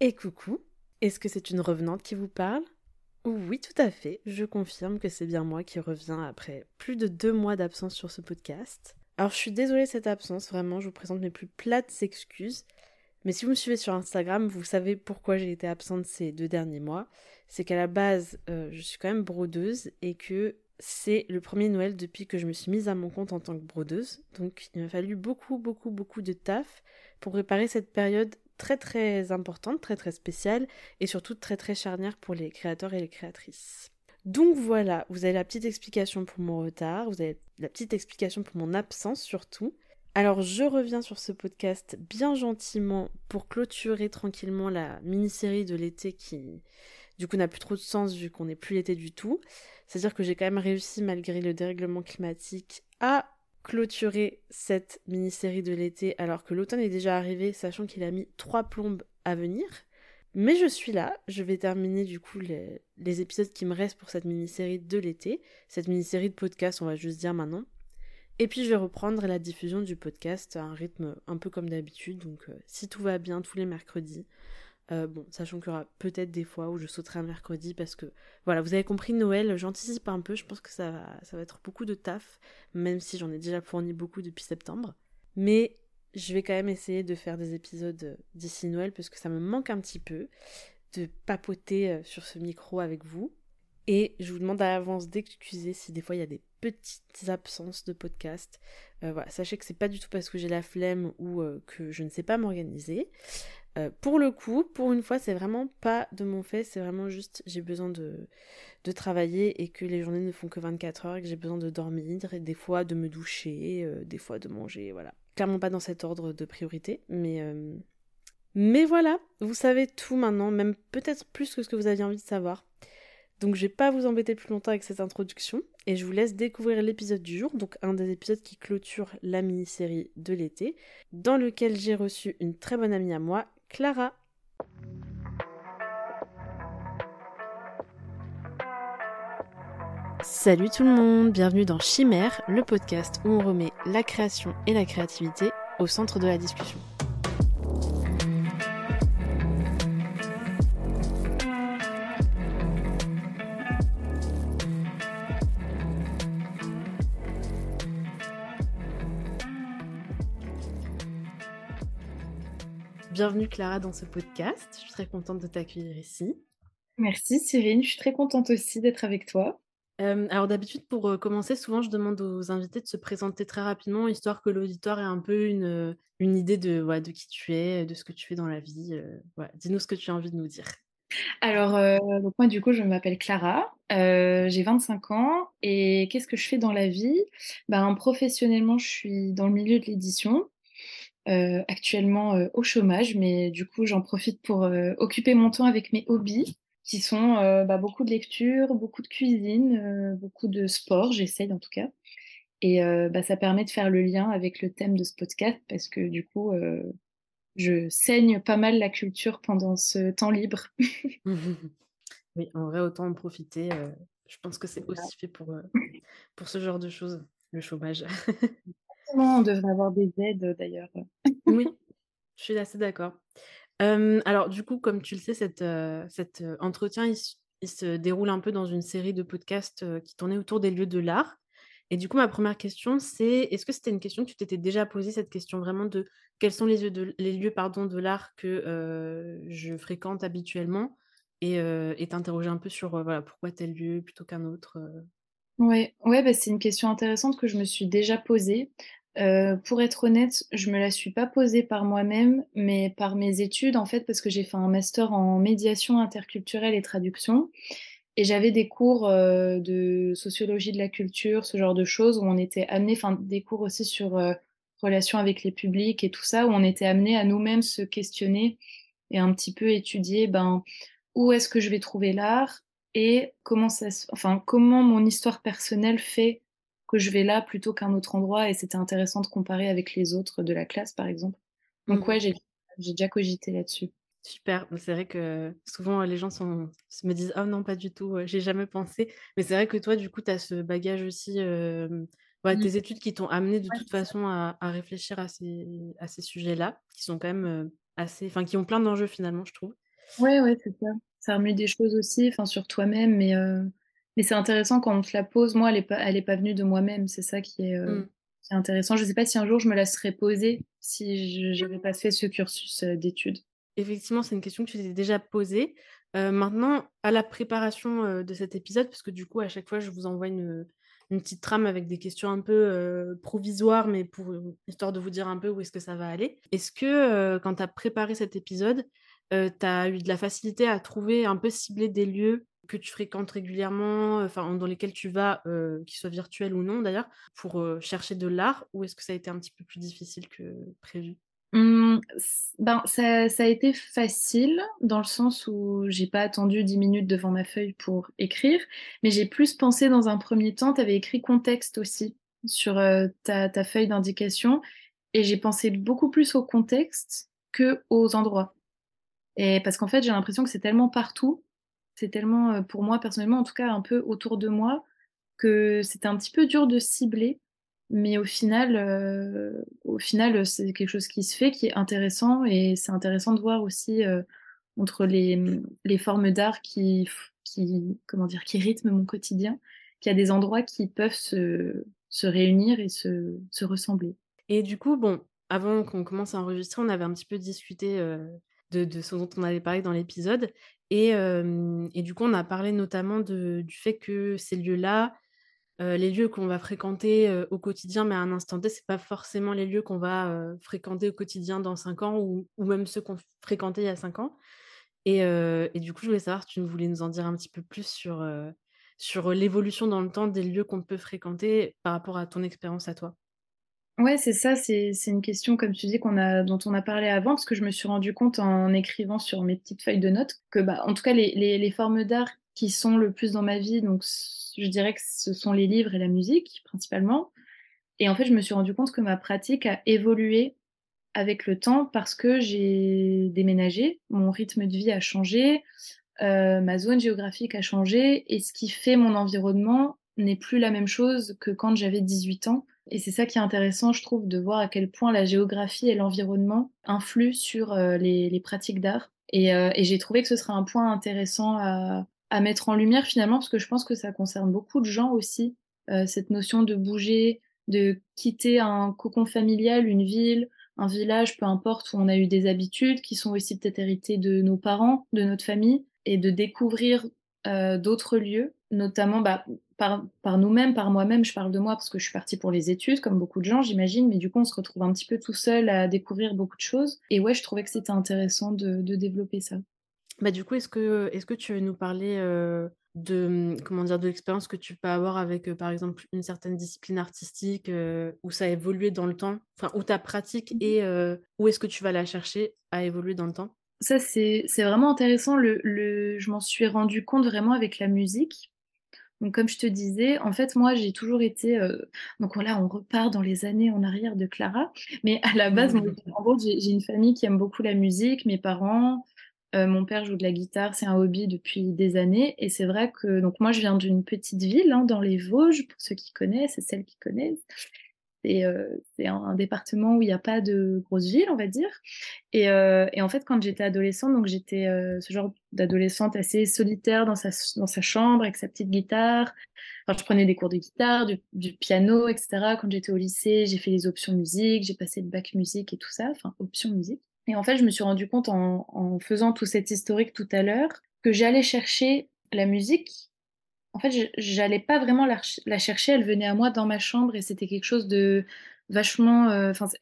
Et coucou, est-ce que c'est une revenante qui vous parle? Oui, tout à fait, je confirme que c'est bien moi qui reviens après plus de deux mois d'absence sur ce podcast. Alors je suis désolée de cette absence, vraiment, je vous présente mes plus plates excuses. Mais si vous me suivez sur Instagram, vous savez pourquoi j'ai été absente ces deux derniers mois. C'est qu'à la base, euh, je suis quand même brodeuse et que c'est le premier Noël depuis que je me suis mise à mon compte en tant que brodeuse. Donc il m'a fallu beaucoup, beaucoup, beaucoup de taf pour préparer cette période très très importante, très très spéciale et surtout très très charnière pour les créateurs et les créatrices. Donc voilà, vous avez la petite explication pour mon retard, vous avez la petite explication pour mon absence surtout. Alors je reviens sur ce podcast bien gentiment pour clôturer tranquillement la mini-série de l'été qui du coup n'a plus trop de sens vu qu'on n'est plus l'été du tout. C'est-à-dire que j'ai quand même réussi malgré le dérèglement climatique à clôturer cette mini-série de l'été alors que l'automne est déjà arrivé, sachant qu'il a mis trois plombes à venir. Mais je suis là, je vais terminer du coup les, épisodes qui me restent pour cette mini-série de l'été, cette mini-série de podcast, on va juste dire maintenant. Et puis je vais reprendre la diffusion du podcast à un rythme un peu comme d'habitude, donc euh, si tout va bien tous les mercredis, euh, bon, sachant qu'il y aura peut-être des fois où je sauterai un mercredi parce que, voilà, vous avez compris, Noël, j'anticipe un peu, je pense que ça va, ça va être beaucoup de taf, même si j'en ai déjà fourni beaucoup depuis septembre. Mais je vais quand même essayer de faire des épisodes d'ici Noël parce que ça me manque un petit peu de papoter euh, sur ce micro avec vous. Et je vous demande à l'avance d'excuser si des fois il y a des petites absences de podcast. voilà, sachez que c'est pas du tout parce que j'ai la flemme ou que je ne sais pas m'organiser. Euh, pour le coup, pour une fois, c'est vraiment pas de mon fait, c'est vraiment juste j'ai besoin de, de travailler et que les journées ne font que 24 heures et que j'ai besoin de dormir des fois de me doucher, euh, des fois de manger, voilà. Clairement pas dans cet ordre de priorité, mais euh, mais voilà, vous savez tout maintenant, même peut-être plus que ce que vous aviez envie de savoir. Donc je vais pas vous embêter plus longtemps avec cette introduction et je vous laisse découvrir l'épisode du jour, donc un des épisodes qui clôture la mini-série de l'été, dans lequel j'ai reçu une très bonne amie à moi Clara. Salut tout le monde, bienvenue dans Chimère, le podcast où on remet la création et la créativité au centre de la discussion. Bienvenue Clara dans ce podcast. Je suis très contente de t'accueillir ici. Merci Cyrine, je suis très contente aussi d'être avec toi. Euh, alors d'habitude, pour euh, commencer, souvent je demande aux invités de se présenter très rapidement, histoire que l'auditoire ait un peu une, euh, une idée de, de qui tu es, de ce que tu fais dans la vie. Dis-nous ce que tu as envie de nous dire. Alors, moi du coup, je m'appelle Clara, j'ai 25 ans et qu'est-ce que je fais dans la vie? Ben, Professionnellement, je suis dans le milieu de l'édition. Euh, actuellement euh, au chômage, mais du coup j'en profite pour euh, occuper mon temps avec mes hobbies, qui sont bah, beaucoup de lecture, beaucoup de cuisine, beaucoup de sport, j'essaye en tout cas. Et bah, ça permet de faire le lien avec le thème de ce podcast, parce que du coup je saigne pas mal la culture pendant ce temps libre. oui, en vrai, autant en profiter. je pense que c'est aussi fait pour, pour ce genre de choses, le chômage. on devrait avoir des aides d'ailleurs. oui, je suis assez d'accord. alors du coup, comme tu le sais, cet entretien, il, se déroule un peu dans une série de podcasts qui tournaient autour des lieux de l'art. Et du coup, ma première question, c'est est-ce que c'était une question que tu t'étais déjà posée, cette question vraiment de quels sont les lieux de, les lieux, pardon, de l'art que je fréquente habituellement? Et t'interroger un peu sur voilà, pourquoi tel lieu plutôt qu'un autre Ouais, ouais bah, c'est une question intéressante que je me suis déjà posée. Euh, pour être honnête, je me la suis pas posée par moi-même, mais par mes études, en fait, parce que j'ai fait un master en médiation interculturelle et traduction. Et j'avais des cours euh, de sociologie de la culture, ce genre de choses, où on était amené, enfin, des cours aussi sur euh, relations avec les publics et tout ça, où on était amené à nous-mêmes se questionner et un petit peu étudier, ben, où est-ce que je vais trouver l'art et comment ça, enfin, comment mon histoire personnelle fait que je vais là plutôt qu'un autre endroit et c'était intéressant de comparer avec les autres de la classe par exemple. Donc mmh. ouais, j'ai, déjà cogité là-dessus. Super, c'est vrai que souvent les gens sont, me disent oh non pas du tout, j'ai jamais pensé. Mais c'est vrai que toi du coup tu as ce bagage aussi, mmh. tes études qui t'ont amené de toute façon à, réfléchir à ces, à ces sujets-là, qui sont quand même assez, enfin qui ont plein d'enjeux finalement je trouve. Ouais, ouais, c'est ça. Ça remue des choses aussi, enfin, sur toi-même, mais mais c'est intéressant quand on te la pose. Moi, elle est pas elle est pas venue de moi-même, c'est ça qui est, qui est intéressant. Je sais pas si un jour je me la serais posée si je j'avais pas fait ce cursus, heu, d'études. Effectivement, c'est une question que tu t'es déjà posée. Heu, maintenant, à la préparation, de cet épisode, parce que du coup, à chaque fois, je vous envoie une, une petite trame avec des questions un peu, provisoires, mais pour, histoire de vous dire un peu où est-ce que ça va aller. Est-ce que, quand tu as préparé cet épisode, heu, tu as eu de la facilité à trouver, un peu cibler des lieux que tu fréquentes régulièrement, enfin, dans lesquels tu vas, heu, qu'ils soient virtuels ou non d'ailleurs, pour, heu, chercher de l'art? Ou est-ce que ça a été un petit peu plus difficile que prévu? Mmh, ben, ça a été facile dans le sens où j'ai pas attendu 10 minutes devant ma feuille pour écrire, mais j'ai plus pensé dans un premier temps tu avais écrit contexte aussi sur, heu, ta ta feuille d'indication et j'ai pensé beaucoup plus au contexte qu'aux endroits parce qu'en fait, j'ai l'impression que c'est tellement partout, c'est tellement, heu, pour moi personnellement en tout cas un peu autour de moi, que c'était un petit peu dur de cibler, mais au final, heu, au final, c'est quelque chose qui se fait, qui est intéressant et c'est intéressant de voir aussi, heu, entre les, formes d'art qui comment dire? Qui rythment mon quotidien, qu'il y a des endroits qui peuvent se réunir et se se ressembler. Et du coup, bon, avant qu'on commence à enregistrer, on avait un petit peu discuté, de ce dont on avait parlé dans l'épisode et et du coup, on a parlé notamment du fait que ces lieux-là, heu, les lieux qu'on va fréquenter, heu, au quotidien, mais à un instant T, c'est pas forcément les lieux qu'on va, fréquenter au quotidien dans 5 ans ou même ceux qu'on fréquentait il y a 5 ans et du coup, je voulais savoir si tu voulais nous en dire un petit peu plus sur, sur, l'évolution dans le temps des lieux qu'on peut fréquenter par rapport à ton expérience à toi? Ouais, c'est ça, c'est c'est une question, comme tu dis, qu'on a dont on a parlé avant, parce que je me suis rendu compte en écrivant sur mes petites feuilles de notes que, bah, en tout cas, les les les formes d'art qui sont le plus dans ma vie, donc je dirais que ce sont les livres et la musique, principalement. Et en fait, je me suis rendu compte que ma pratique a évolué avec le temps parce que j'ai déménagé, mon rythme de vie a changé, heu, ma zone géographique a changé et ce qui fait mon environnement n'est plus la même chose que quand j'avais 18 ans et c'est ça qui est intéressant, je trouve, de voir à quel point la géographie et l'environnement influent sur, heu, les pratiques d'art. Et heu et j'ai trouvé que ce serait un point intéressant à mettre en lumière finalement, parce que je pense que ça concerne beaucoup de gens aussi, heu, cette notion de bouger, de quitter un cocon familial, une ville, un village, peu importe, où on a eu des habitudes qui sont aussi peut-être héritées de nos parents, de notre famille et de découvrir, heu, d'autres lieux, notamment, bah, par par nous-mêmes, par moi-même. Je parle de moi parce que je suis partie pour les études comme beaucoup de gens, j'imagine, mais du coup, on se retrouve un petit peu tout seul à découvrir beaucoup de choses et ouais, je trouvais que c'était intéressant de de développer ça. Bah, du coup, est-ce que est-ce que tu veux nous parler, heu, de, comment dire? De l'expérience que tu peux avoir avec, heu, par exemple, une certaine discipline artistique, où ça a évolué dans le temps? Enfin, où ta pratique Mmh et où est-ce que tu vas la chercher à évoluer dans le temps? Ça, c'est vraiment intéressant. Le le je m'en suis rendu compte vraiment avec la musique. Donc comme je te disais, en fait, moi, j'ai toujours été, heu donc là, on repart dans les années en arrière de Clara, mais à la base, moi, en gros, j'ai une famille qui aime beaucoup la musique, mes parents, heu, mon père joue de la guitare, c'est un hobby depuis des années et c'est vrai que donc moi, je viens d'une petite ville, hein, dans les Vosges, pour ceux qui connaissent et celles qui connaissent. C'est un un département où il y a pas de grosses villes, on va dire et heu et en fait, quand j'étais adolescente, donc j'étais, heu, ce genre d'adolescente assez solitaire dans sa dans sa chambre avec sa petite guitare. Enfin, je prenais des cours de guitare, du piano et cetera. Quand j'étais au lycée, j'ai fait les options musique, j'ai passé le bac musique et tout ça, enfin options musique et en fait, je me suis rendu compte en en faisant tout cet historique tout à l'heure, que j'allais chercher la musique en fait, j'allais pas vraiment la chercher, elle venait à moi dans ma chambre et c'était quelque chose de vachement, c'est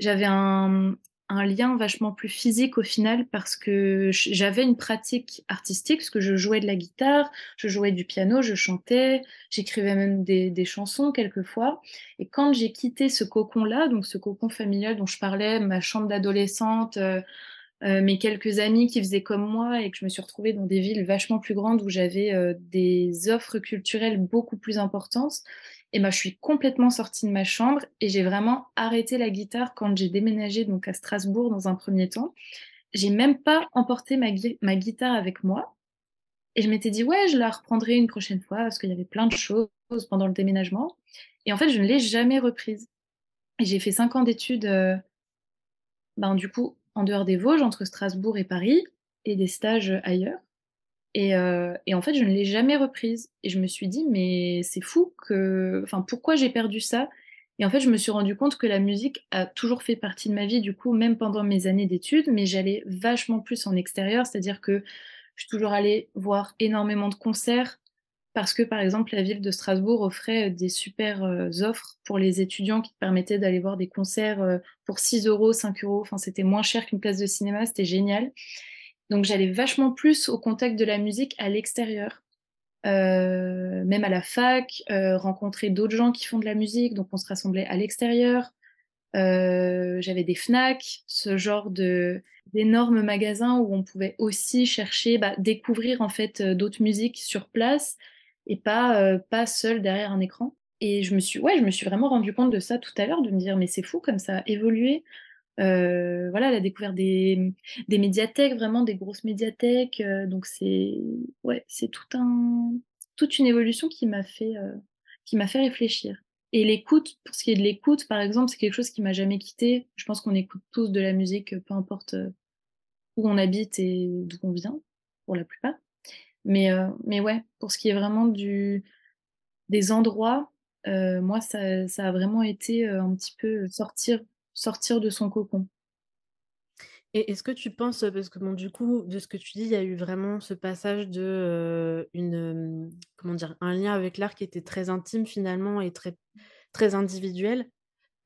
j'avais un, lien vachement plus physique au final parce que j'avais une pratique artistique, parce que je jouais de la guitare, je jouais du piano, je chantais, j'écrivais même des chansons quelquefois. Et quand j'ai quitté ce cocon-là, donc ce cocon familial dont je parlais, ma chambre d'adolescente, heu heu, mes quelques amis qui faisaient comme moi et que je me suis retrouvée dans des villes vachement plus grandes où j'avais, heu, des offres culturelles beaucoup plus importantes. Et ben, je suis complètement sortie de ma chambre et j'ai vraiment arrêté la guitare quand j'ai déménagé donc à Strasbourg dans un premier temps. J'ai même pas emporté ma ma guitare avec moi. Et je m'étais dit: «Ouais, je la reprendrai une prochaine fois» parce qu'il y avait plein de choses pendant le déménagement. Et en fait, je ne l'ai jamais reprise. J'ai fait 5 ans d'études, heu, ben, du coup, en dehors des Vosges, entre Strasbourg et Paris et des stages ailleurs. Et, euh, et en fait, je ne l'ai jamais reprise. Et je me suis dit, mais c'est fou que, enfin, pourquoi j'ai perdu ça? Et en fait, je me suis rendu compte que la musique a toujours fait partie de ma vie, du coup, même pendant mes années d'études, mais j'allais vachement plus en extérieur, c'est-à-dire que je suis toujours allée voir énormément de concerts parce que, par exemple, la ville de Strasbourg offrait des super euh, offres pour les étudiants qui permettaient d'aller voir des concerts euh, pour 6 euros, 5 euros. Enfin, c'était moins cher qu'une place de cinéma, c'était génial. Donc j'allais vachement plus au contact de la musique à l'extérieur. Euh, même à la fac, euh, rencontrer d'autres gens qui font de la musique, donc on se rassemblait à l'extérieur. Euh, j'avais des FNAC, ce genre de d'énormes magasins où on pouvait aussi chercher, bah, découvrir en fait d'autres musiques sur place et pas pas seul derrière un écran. Et je me suis ouais, je me suis vraiment rendu compte de ça tout à l'heure, de me dire mais c'est fou comme ça a évolué. Euh, voilà, elle a découvert des, des médiathèques, vraiment des grosses médiathèques. Euh, donc c'est ouais, c'est tout un, toute une évolution qui m'a fait, euh, qui m'a fait réfléchir. Et l'écoute, pour ce qui est de l'écoute, par exemple, c'est quelque chose qui m'a jamais quitté. Je pense qu'on écoute tous de la musique, peu importe où on habite et d'où on vient, pour la plupart. Mais, mais ouais, pour ce qui est vraiment du, des endroits, moi, ça, ça a vraiment été un petit peu sortir sortir de son cocon. Et est-ce que tu penses, parce que bon, du coup, de ce que tu dis, il y a eu vraiment ce passage de une, comment dire, un lien avec l'art qui était très intime finalement et très, très individuel.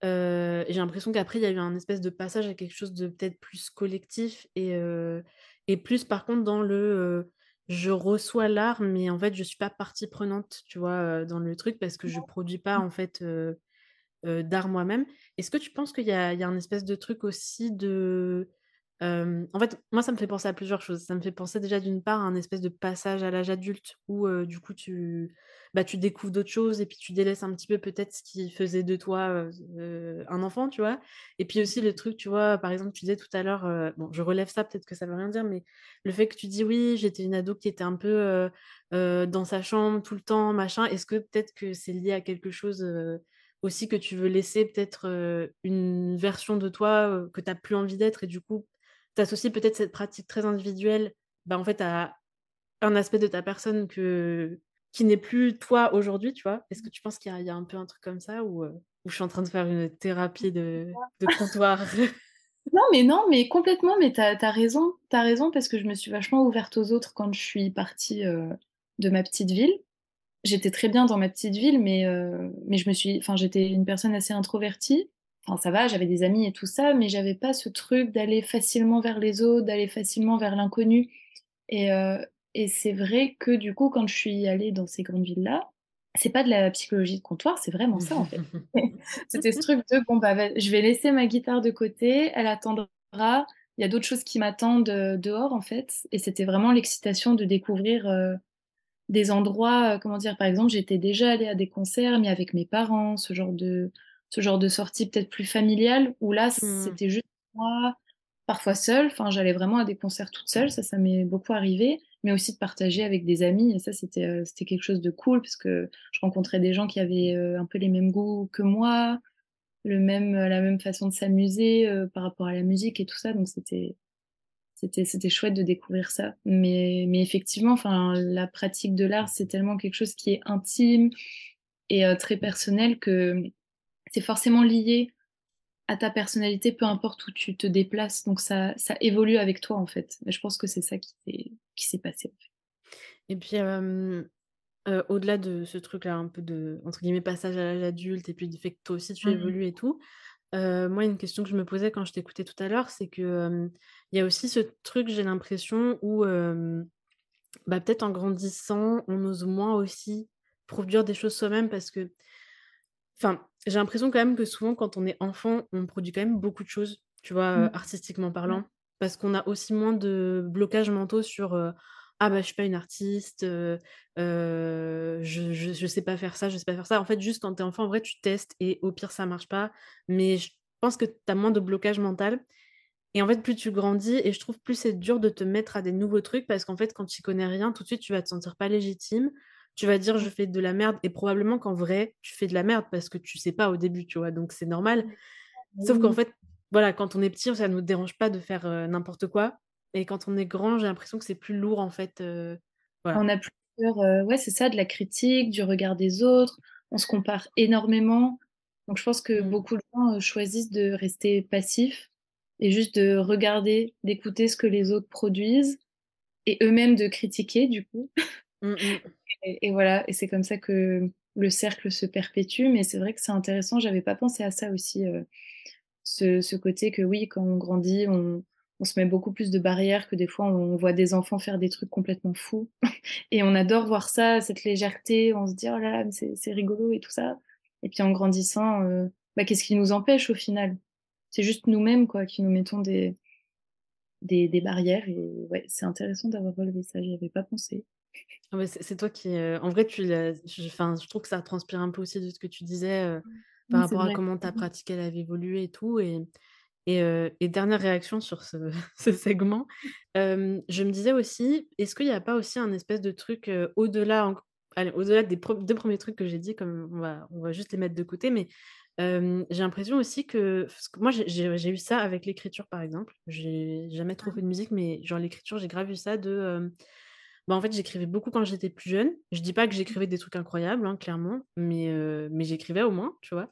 j'ai l'impression qu'après, il y a eu un espèce de passage à quelque chose de peut-être plus collectif et, et plus par contre dans le je reçois l'art, mais en fait, je suis pas partie prenante, tu vois, dans le truc parce que je produis pas en fait d'art moi-même. Est-ce que tu penses qu'il y, a un espèce de truc aussi de... en fait, moi, ça me fait penser à plusieurs choses. Ça me fait penser déjà d'une part à un espèce de passage à l'âge adulte où du coup tu, bah, tu découvres d'autres choses et puis tu délaisses un petit peu peut-être ce qui faisait de toi un enfant, tu vois. Et puis aussi le truc, tu vois, par exemple, tu disais tout à l'heure, bon, je relève ça, peut-être que ça veut rien dire, mais le fait que tu dis oui, j'étais une ado qui était un peu dans sa chambre tout le temps, machin, est-ce que peut-être que c'est lié à quelque chose aussi que tu veux laisser peut-être une version de toi que tu n'as plus envie d'être et du coup, tu associes peut-être cette pratique très individuelle bah, en fait, à un aspect de ta personne que, qui n'est plus toi aujourd'hui, tu vois? Est-ce que tu penses qu'il y, a un peu un truc comme ça ou, je suis en train de faire une thérapie de, comptoir? Non, mais non, mais complètement, mais tu as, raison, tu as raison parce que je me suis vachement ouverte aux autres quand je suis partie de ma petite ville. J'étais très bien dans ma petite ville, mais, euh, mais je me suis, enfin, j'étais une personne assez introvertie. Enfin, ça va, j'avais des amis et tout ça, mais j'avais pas ce truc d'aller facilement vers les autres, d'aller facilement vers l'inconnu. Et, euh, et c'est vrai que du coup, quand je suis allée dans ces grandes villes-là, c'est pas de la psychologie de comptoir, c'est vraiment ça en fait. C'était ce truc de bon bah je vais laisser ma guitare de côté, elle attendra. Il y a d'autres choses qui m'attendent euh, dehors en fait, et c'était vraiment l'excitation de découvrir des endroits, euh, comment dire, par exemple, j'étais déjà allée à des concerts, mais avec mes parents, ce genre de, ce genre de sortie peut-être plus familiale, où là, mmh. c'était juste moi, parfois seule, enfin, j'allais vraiment à des concerts toute seule, ça, ça m'est beaucoup arrivé, mais aussi de partager avec des amis, et ça, c'était, euh, c'était quelque chose de cool, parce que je rencontrais des gens qui avaient euh, un peu les mêmes goûts que moi, le même, la même façon de s'amuser par rapport à la musique et tout ça, donc c'était, c'était chouette de découvrir ça. Mais, mais effectivement, enfin, la pratique de l'art, c'est tellement quelque chose qui est intime et euh, très personnel que c'est forcément lié à ta personnalité, peu importe où tu te déplaces. Donc ça, ça évolue avec toi, en fait. Mais je pense que c'est ça qui s'est passé. Et puis, euh, au-delà de ce truc-là, un peu de, entre guillemets, passage à l'âge adulte, et puis du fait que toi aussi tu mmh évolues et tout, moi, une question que je me posais quand je t'écoutais tout à l'heure, c'est que il y a aussi ce truc, j'ai l'impression, où bah, peut-être en grandissant, on ose moins aussi produire des choses soi-même parce que, enfin, j'ai l'impression quand même que souvent, quand on est enfant, on produit quand même beaucoup de choses, tu vois, mmh. artistiquement parlant, parce qu'on a aussi moins de blocages mentaux sur ah bah je suis pas une artiste, je, je, sais pas faire ça, je sais pas faire ça. En fait, juste quand tu es enfant, en vrai, tu testes et au pire, ça marche pas. Mais je pense que tu as moins de blocage mental. Et en fait, plus tu grandis, et je trouve plus c'est dur de te mettre à des nouveaux trucs parce qu'en fait, quand tu connais rien, tout de suite, tu vas te sentir pas légitime. Tu vas dire, je fais de la merde. Et probablement qu'en vrai, tu fais de la merde parce que tu sais pas au début, tu vois. Donc, c'est normal. Sauf qu'en fait, voilà, quand on est petit, ça ne nous dérange pas de faire n'importe quoi. et quand on est grand, j'ai l'impression que c'est plus lourd en fait, voilà. On a plus heu, ouais, c'est ça, de la critique, du regard des autres. On se compare énormément. Donc je pense que Mmh. beaucoup de gens, heu, choisissent de rester passifs et juste de regarder, d'écouter ce que les autres produisent et eux-mêmes de critiquer du coup Mmh mh. et voilà et c'est comme ça que le cercle se perpétue. Mais c'est vrai que c'est intéressant, j'avais pas pensé à ça aussi, heu, ce côté que oui, quand on grandit, on se met beaucoup plus de barrières, que des fois on voit des enfants faire des trucs complètement fous et on adore voir ça, cette légèreté. On se dit: «Oh là là, c'est rigolo et tout ça» et puis en grandissant, heu, bah, qu'est-ce qui nous empêche au final? C'est juste nous-mêmes quoi, qui nous mettons des barrières et ouais, c'est intéressant d'avoir relevé ça, j'y avais pas pensé. Ah ouais, c'est c'est toi qui, heu, en vrai, tu l'as je enfin, je trouve que ça transpire un peu aussi de ce que tu disais, heu, Mmh. par Oui, c'est rapport à vrai. comment ta Mmh mh. pratique, elle avait évolué et tout et et dernière réaction sur ce ce segment, je me disais aussi, est-ce qu'il y a pas aussi un espèce de truc, au-delà allez, au-delà des pre 2 premiers trucs que j'ai dit, comme on va on va juste les mettre de côté, mais j'ai l'impression aussi que parce que moi, j'ai j'ai j'ai eu ça avec l'écriture, par exemple. J'ai jamais trop Mmh. fait de musique, mais genre l'écriture, j'ai grave eu ça de, bah, en fait, j'écrivais beaucoup quand j'étais plus jeune. Je dis pas que Mmh. j'écrivais des trucs incroyables, hein, clairement, mais mais j'écrivais au moins, tu vois?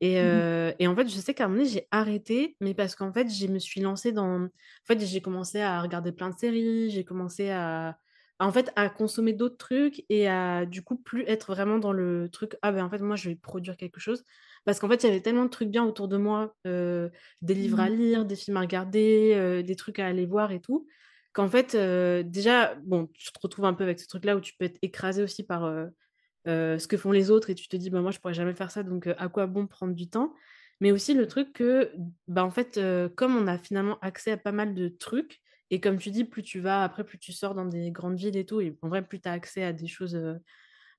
Et Mmh et en fait, je sais qu'à un moment donné, j'ai arrêté, mais parce qu'en fait, je me suis lancée dans en fait, j'ai commencé à regarder plein de séries, j'ai commencé à en fait, à consommer d'autres trucs et à, du coup, plus être vraiment dans le truc: «Ah, ben, en fait, moi, je vais produire quelque chose». Parce qu'en fait, il y avait tellement de trucs bien autour de moi, des livres à Mmh. lire, des films à regarder, des trucs à aller voir et tout, qu'en fait, heu, déjà, bon, tu te retrouves un peu avec ce truc-là où tu peux être écrasé aussi par, heu heu, ce que font les autres et tu te dis: «Bah, moi, je pourrais jamais faire ça, donc à quoi bon prendre du temps?» mais aussi le truc que, bah, en fait, comme on a finalement accès à pas mal de trucs et comme tu dis, plus tu vas après, plus tu sors dans des grandes villes et tout et en vrai, plus tu as accès à des choses,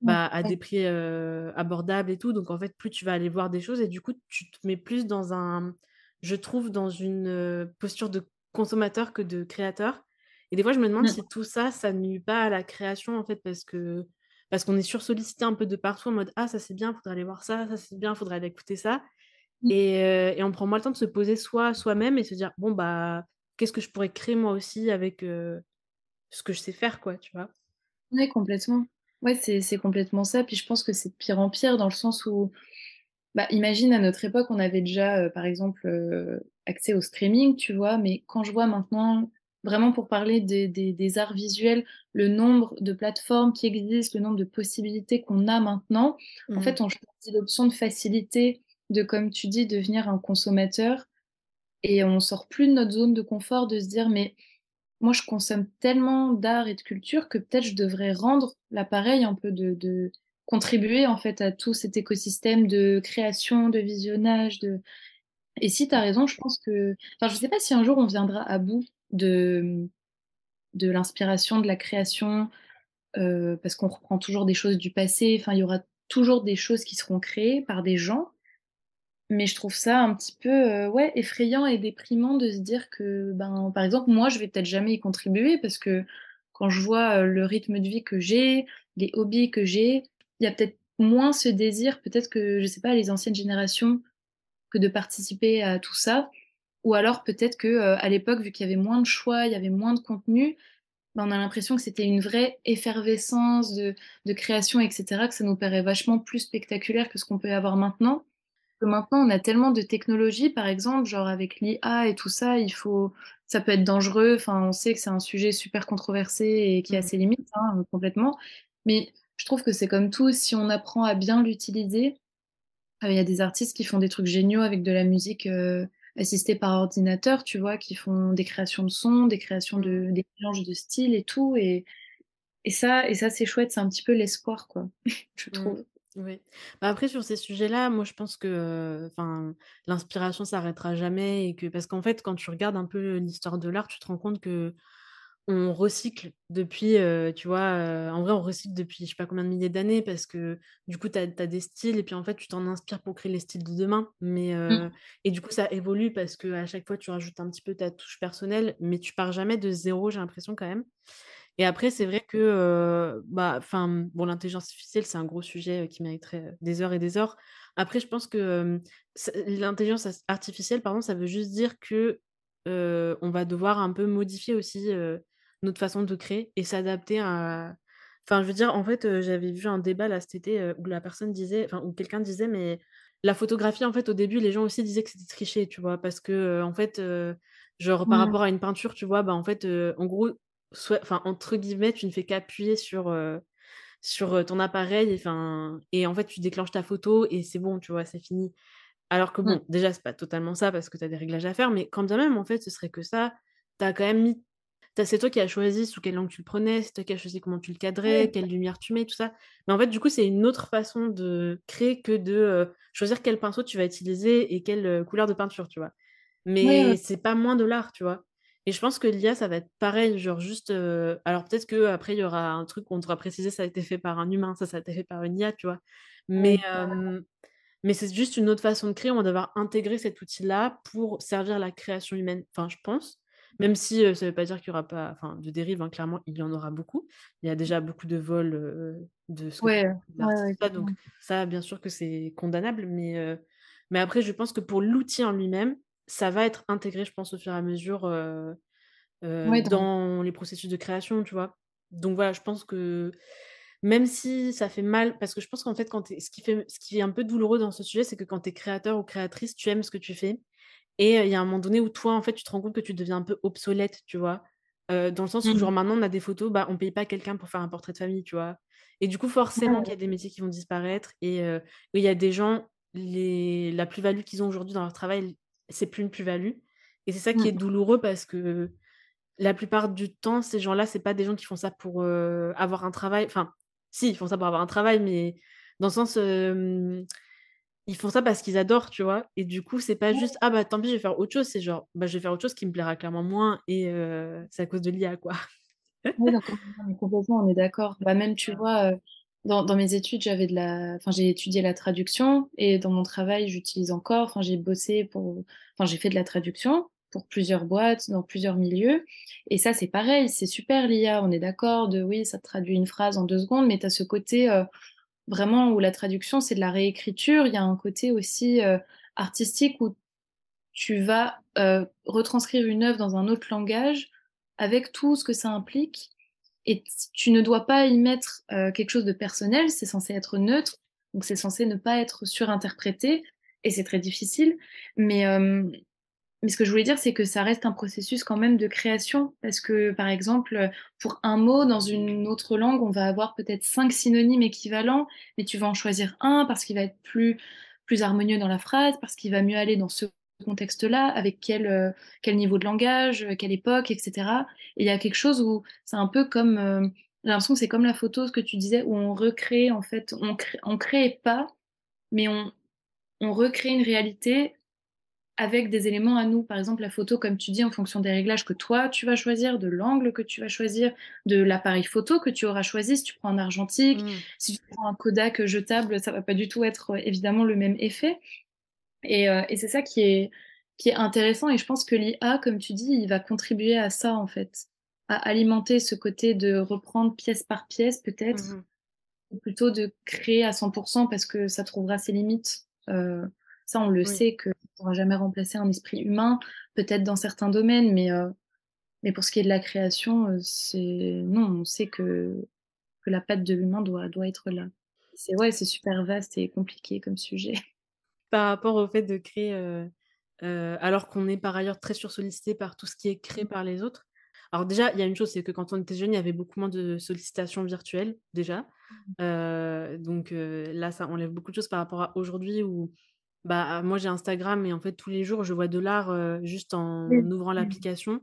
Ouais, bah, à des prix, abordables et tout, donc en fait, plus tu vas aller voir des choses et du coup, tu te mets plus dans un je trouve, dans une, posture de consommateur que de créateur et des fois, je me demande Mmh. si tout ça, ça nuit pas à la création, en fait, parce que parce qu'on est sursollicité un peu de partout en mode: «Ah, ça, c'est bien, faudrait aller voir ça, ça, c'est bien, faudrait aller écouter ça» Mmh. et heu et on prend moins le temps de se poser soi soi-même et se dire: «Bon, bah, qu'est-ce que je pourrais créer moi aussi avec, heu, ce que je sais faire?» quoi, tu vois? Ouais, complètement. Ouais, c'est complètement ça, puis je pense que c'est de pire en pire dans le sens où, bah, imagine à notre époque, on avait déjà, heu, par exemple, accès au streaming, tu vois? Mais quand je vois maintenant, vraiment pour parler des des des arts visuels, le nombre de plateformes qui existent, le nombre de possibilités qu'on a maintenant, en Mmh. fait, on choisit l'option de facilité, de, comme tu dis, devenir un consommateur et on sort plus de notre zone de confort, de se dire: «Mais moi, je consomme tellement d'art et de culture que peut-être je devrais rendre l'appareil un peu de de contribuer, en fait, à tout cet écosystème de création, de visionnage, de» et si tu as raison, je pense que enfin, je sais pas si un jour on viendra à bout de, de l'inspiration, de la création, heu, parce qu'on reprend toujours des choses du passé, enfin, il y aura toujours des choses qui seront créées par des gens. Mais je trouve ça un petit peu, heu, ouais, effrayant et déprimant de se dire que, ben, par exemple, moi, je vais peut-être jamais y contribuer parce que quand je vois, heu, le rythme de vie que j'ai, les hobbies que j'ai, il y a peut-être moins ce désir, peut-être que, je sais pas, les anciennes générations, que de participer à tout ça ou alors peut-être que, heu, à l'époque, vu qu'il y avait moins de choix, il y avait moins de contenu, ben, on a l'impression que c'était une vraie effervescence de de création et cetera, que ça nous paraît vachement plus spectaculaire que ce qu'on peut avoir maintenant. Que maintenant, on a tellement de technologies, par exemple, genre avec l'IA et tout ça, il faut ça peut être dangereux, enfin, on sait que c'est un sujet super controversé et qui a Mmh. ses limites, hein, complètement. Mais je trouve que c'est comme tout, si on apprend à bien l'utiliser, heu, il y a des artistes qui font des trucs géniaux avec de la musique, heu, assistée par ordinateur, tu vois? Qui font des créations de sons, des créations Mmh. de des mélanges de styles et tout et et ça et ça, c'est chouette, c'est un petit peu l'espoir, quoi, je Mmh. trouve. Oui. Bah, après sur ces sujets-là, moi je pense que, enfin, l'inspiration s'arrêtera jamais et que parce qu'en fait, quand tu regardes un peu l'histoire de l'art, tu te rends compte qu'on recycle depuis, heu, tu vois, heu, en vrai, on recycle depuis je sais pas combien de milliers d'années parce que du coup, tu as des styles et puis en fait, tu t'en inspires pour créer les styles de demain. Mais Mmh. heu et du coup, ça évolue parce qu'à chaque fois, tu rajoutes un petit peu ta touche personnelle, mais tu pars jamais de 0, j'ai l'impression quand même. Et après, c'est vrai que, bah, bon, l'intelligence artificielle, c'est un gros sujet, qui mériterait, des heures et des heures. Après, je pense que, l'intelligence artificielle, pardon, ça veut juste dire que on va devoir un peu modifier aussi, notre façon de créer et s'adapter à enfin, je veux dire, en fait, j'avais vu un débat là cet été, où la personne disait enfin, où quelqu'un disait: «Mais la photographie, en fait, au début, les gens aussi disaient que c'était triché», tu vois? Parce que, en fait, genre par rapport à une peinture, tu vois? Bah, en fait, en gros, soit enfin, entre guillemets, «tu ne fais qu'appuyer sur, sur, ton appareil enfin et en fait, tu déclenches ta photo et c'est bon», tu vois? C'est fini. Alors que bon, déjà, c'est pas totalement ça parce que tu as des réglages à faire, mais quand bien même, en fait, ce serait que ça, tu as quand même mis c'est toi qui as choisi sous quel angle tu le prenais, c'est toi qui as choisi comment tu le cadrais, quelle lumière tu mets, tout ça. Mais en fait, du coup, c'est une autre façon de créer que de, heu, choisir quel pinceau tu vas utiliser et quelle, heu, couleur de peinture, tu vois? ouais, ouais, Mais c'est pas moins de l'art, tu vois? Et je pense que l'IA, ça va être pareil, genre juste, heu alors peut-être qu'après il y aura un truc où on devra préciser ça a été fait par un humain, ça, ça a été fait par une IA, tu vois? Mais ouais. mais c'est juste une autre façon de créer, on va devoir intégrer cet outil-là pour servir la création humaine, enfin je pense. Même si, ça veut pas dire qu'il y aura pas enfin de dérives, hein, clairement, il y en aura beaucoup. Il y a déjà beaucoup de vols, de ce Ouais, donc ça, bien sûr que c'est condamnable, mais mais après je pense que pour l'outil en lui-même, ça va être intégré, je pense, au fur et à mesure, dans les processus de création, tu vois? Donc voilà, je pense que même si ça fait mal parce que je pense qu'en fait, quand ce qui fait ce qui est un peu douloureux dans ce sujet, c'est que quand tu es créateur ou créatrice, tu aimes ce que tu fais et il y a un moment donné où toi, en fait, tu te rends compte que tu deviens un peu obsolète, tu vois? Dans le sens où mmh. genre maintenant on a des photos, bah, on paye pas quelqu'un pour faire un portrait de famille, tu vois? Et du coup, forcément qu'il y a des métiers qui vont disparaître et il y a des gens, les la plus-value qu'ils ont aujourd'hui dans leur travail, c'est plus une plus-value et c'est ça qui est mmh. douloureux parce que la plupart du temps, ces gens-là, c'est pas des gens qui font ça pour, avoir un travail enfin, si, ils font ça pour avoir un travail, mais dans le sens, ils font ça parce qu'ils adorent, tu vois? Et du coup, c'est pas juste: «Ah bah, tant pis, je vais faire autre chose», c'est genre: «Bah, je vais faire autre chose qui me plaira clairement moins» et heu, c'est à cause de l'IA, quoi. Non, mais complètement, on est d'accord. Bah, même, tu vois, dans dans mes études, j'avais de la enfin, j'ai étudié la traduction et dans mon travail, j'utilise encore enfin, j'ai bossé pour enfin, j'ai fait de la traduction pour plusieurs boîtes, dans plusieurs milieux et ça, c'est pareil, c'est super l'IA, on est d'accord de oui, ça te traduit une phrase en 2 secondes, mais tu as ce côté, vraiment où la traduction, c'est de la réécriture. Il y a un côté aussi, heu, artistique où tu vas, heu, retranscrire une œuvre dans un autre langage avec tout ce que ça implique et tu ne dois pas y mettre, heu, quelque chose de personnel, c'est censé être neutre, donc c'est censé ne pas être surinterprété et c'est très difficile. Mais, mais ce que je voulais dire, c'est que ça reste un processus quand même de création. Parce que, par exemple, pour un mot dans une autre langue, on va avoir peut-être 5 synonymes équivalents, mais tu vas en choisir un parce qu'il va être plus plus harmonieux dans la phrase, parce qu'il va mieux aller dans ce contexte-là, avec quel, heu, quel niveau de langage, heu, quelle époque et cetera. Et il y a quelque chose où c'est un peu comme, j'ai l'impression que c'est comme la photo, ce que tu disais, où on recrée en fait, on crée on crée pas, mais on on recrée une réalité avec des éléments à nous. Par exemple, la photo, comme tu dis, en fonction des réglages que toi tu vas choisir, de l'angle que tu vas choisir, de l'appareil photo que tu auras choisi. Si tu prends un argentique, Mmh. si tu prends un Kodak jetable, ça va pas du tout être, heu, évidemment le même effet et heu et c'est ça qui est qui est intéressant et je pense que l'IA, comme tu dis, il va contribuer à ça, en fait, à alimenter ce côté de reprendre pièce par pièce peut-être Mmh ou plutôt de créer à 100% parce que ça trouvera ses limites. Heu, ça, on le Oui. sait que ça pourra jamais remplacer un esprit humain, peut-être dans certains domaines, mais heu, mais pour ce qui est de la création, heu, c'est non, on sait que que la patte de l'humain doit doit être là. C'est ouais, c'est super vaste et compliqué comme sujet. Par rapport au fait de créer, heu, alors qu'on est par ailleurs très sursollicité par tout ce qui est créé par les autres. Alors déjà, il y a une chose, c'est que quand on était jeune, il y avait beaucoup moins de sollicitations virtuelles, déjà. Heu, donc là, ça enlève beaucoup de choses par rapport à aujourd'hui où, bah, moi j'ai Instagram et en fait tous les jours je vois de l'art, heu, juste en ouvrant Mmh. l'application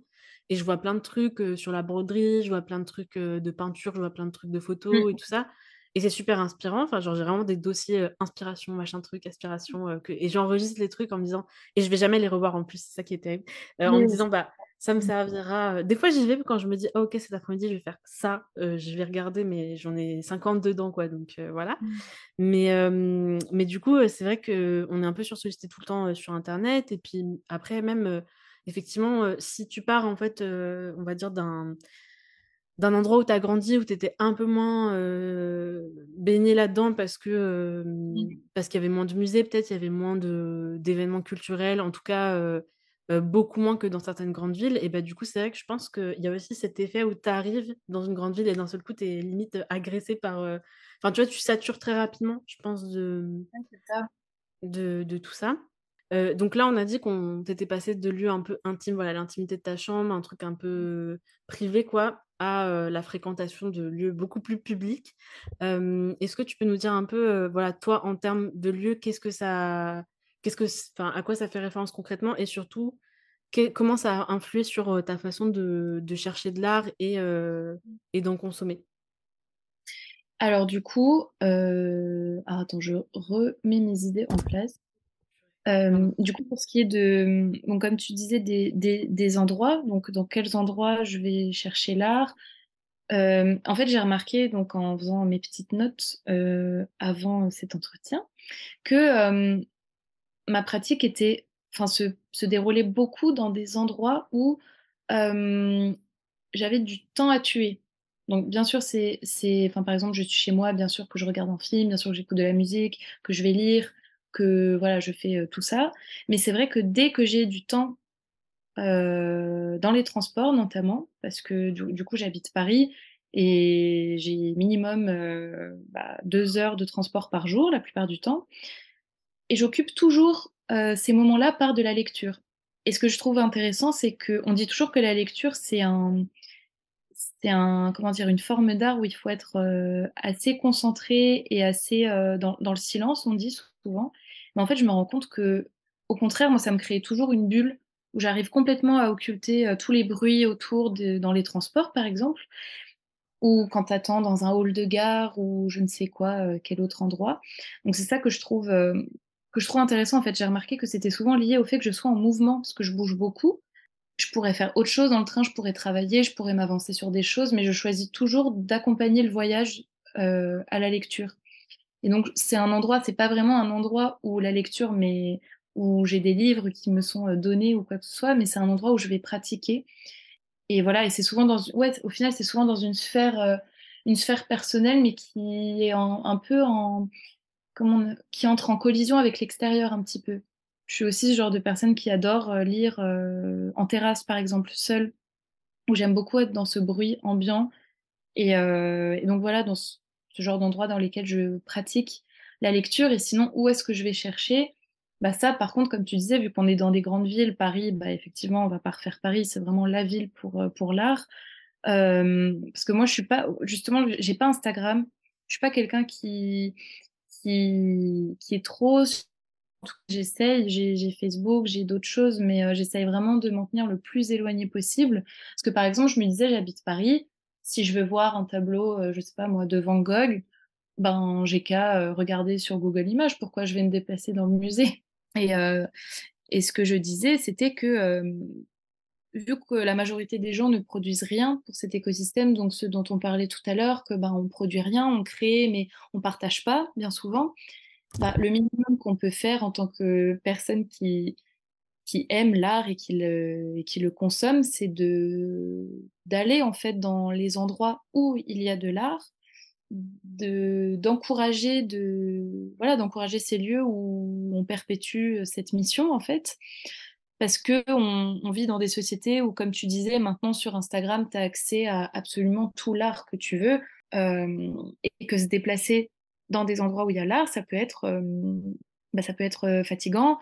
et je vois plein de trucs, heu, sur la broderie, je vois plein de trucs, heu, de peinture, je vois plein de trucs de photos et Mmh. tout ça et c'est super inspirant. Enfin, genre, j'ai vraiment des dossiers, inspiration, machin truc, aspiration, que et j'enregistre les trucs en me disant et je vais jamais les revoir en plus, c'est ça qui est terrible, en me disant: «Bah, ça me mmh. servira», des fois j'y vais quand je me dis: «Ah OK, cet après-midi, je vais faire ça», je vais regarder, mais j'en ai 50 dedans, quoi, donc voilà. Mmh. Mais mais du coup, c'est vrai qu'on est un peu sursollicité tout le temps, sur internet et puis, mmh, après même, effectivement, si tu pars en fait, on va dire d'un d'un endroit où tu as grandi, où tu étais un peu moins, baigné là-dedans parce que, Mmh. parce qu'il y avait moins de musées peut-être, il y avait moins d'événements culturels, en tout cas, heu beaucoup moins que dans certaines grandes villes et bah, du coup, c'est vrai que je pense qu'il y a aussi cet effet où tu arrives dans une grande ville et d'un seul coup, tu es limite agressé par, enfin, tu vois, tu satures très rapidement, je pense, de de de tout ça. Donc là, on a dit qu'on tu passé de lieux un peu intimes, voilà, l'intimité de ta chambre, un truc un peu privé quoi, à, la fréquentation de lieux beaucoup plus publics. Est-ce que tu peux nous dire un peu, voilà, toi, en termes de lieux, qu'est-ce que ça qu'est-ce que enfin, à quoi ça fait référence concrètement? Et surtout, comment ça a influé sur, heu, ta façon de de chercher de l'art et et d'en consommer? Alors du coup, alors attends, je remets mes idées en place. Hem, du coup, pour ce qui est de, donc comme tu disais des des des endroits, donc dans quels endroits je vais chercher l'art? En fait, j'ai remarqué donc en faisant mes petites notes, avant cet entretien que, ma pratique était enfin se se déroulait beaucoup dans des endroits où, j'avais du temps à tuer. Donc bien sûr, c'est enfin, par exemple, je suis chez moi, bien sûr que je regarde un film, bien sûr que j'écoute de la musique, que je vais lire, que voilà, je fais, tout ça. Mais c'est vrai que dès que j'ai du temps, dans les transports notamment, parce que du coup j'habite Paris et j'ai minimum, bah, 2 heures de transport par jour la plupart du temps et j'occupe toujours, heu, ces moments-là par de la lecture. Et ce que je trouve intéressant, c'est qu'on dit toujours que la lecture, c'est un c'est un comment dire? Une forme d'art où il faut être, heu, assez concentré et assez, heu, dans le silence, on dit souvent. Mais en fait, je me rends compte qu'au contraire, moi, ça me crée toujours une bulle où j'arrive complètement à occulter, tous les bruits autour dans les transports, par exemple, ou quand tu attends dans un hall de gare ou je ne sais quoi, quel autre endroit. Donc c'est ça que je trouve, que je trouve intéressant, en fait. J'ai remarqué que c'était souvent lié au fait que je sois en mouvement, parce que je bouge beaucoup je pourrais faire autre chose dans le train, je pourrais travailler, je pourrais m'avancer sur des choses, mais je choisis toujours d'accompagner le voyage, heu, à la lecture. Et donc c'est un endroit c'est pas vraiment un endroit où la lecture mais où j'ai des livres qui me sont, heu, donnés ou quoi que ce soit, mais c'est un endroit où je vais pratiquer et voilà et c'est souvent dans ouais, au final, c'est souvent dans une sphère, heu, une sphère personnelle, mais qui est un peu en Qui entre en collision avec l'extérieur un petit peu. Je suis aussi ce genre de personne qui adore, heu, lire, heu, en terrasse, par exemple, seule, où j'aime beaucoup être dans ce bruit ambiant et et donc voilà, dans ce genre d'endroits dans lesquels je pratique la lecture et sinon, où est-ce que je vais chercher? Bah, ça, par contre, comme tu disais, vu qu'on est dans des grandes villes, Paris, bah, effectivement, on va pas refaire Paris, c'est vraiment la ville pour, pour l'art. Parce que moi, je suis pas justement, j'ai pas Instagram. Je suis pas quelqu'un qui qui est trop j'essaye, j'ai Facebook, j'ai d'autres choses, mais heu, j'essaye vraiment de m'en tenir le plus éloigné possible. Parce que, par exemple, je me disais: «J'habite Paris, si je veux voir un tableau, heu, je sais pas moi, de Van Gogh, ben, j'ai qu'à, heu, regarder sur Google Images. Pourquoi je vais me déplacer dans le musée?» et et ce que je disais, c'était que, vu que la majorité des gens ne produisent rien pour cet écosystème, donc ce dont on parlait tout à l'heure, que, ben, on produit rien, on crée, mais on partage pas, bien souvent. Bah, le minimum qu'on peut faire en tant que personne qui qui aime l'art et qui le qui le consomme, c'est d'aller en fait dans les endroits où il y a de l'art, de d'encourager de voilà, ces lieux où on perpétue, cette mission en fait. Parce qu'on on vit dans des sociétés où, comme tu disais, maintenant sur Instagram, tu as accès à absolument tout l'art que tu veux, hem et que se déplacer dans des endroits où il y a l'art, ça peut être, hem, bah, ça peut être, heu, fatigant.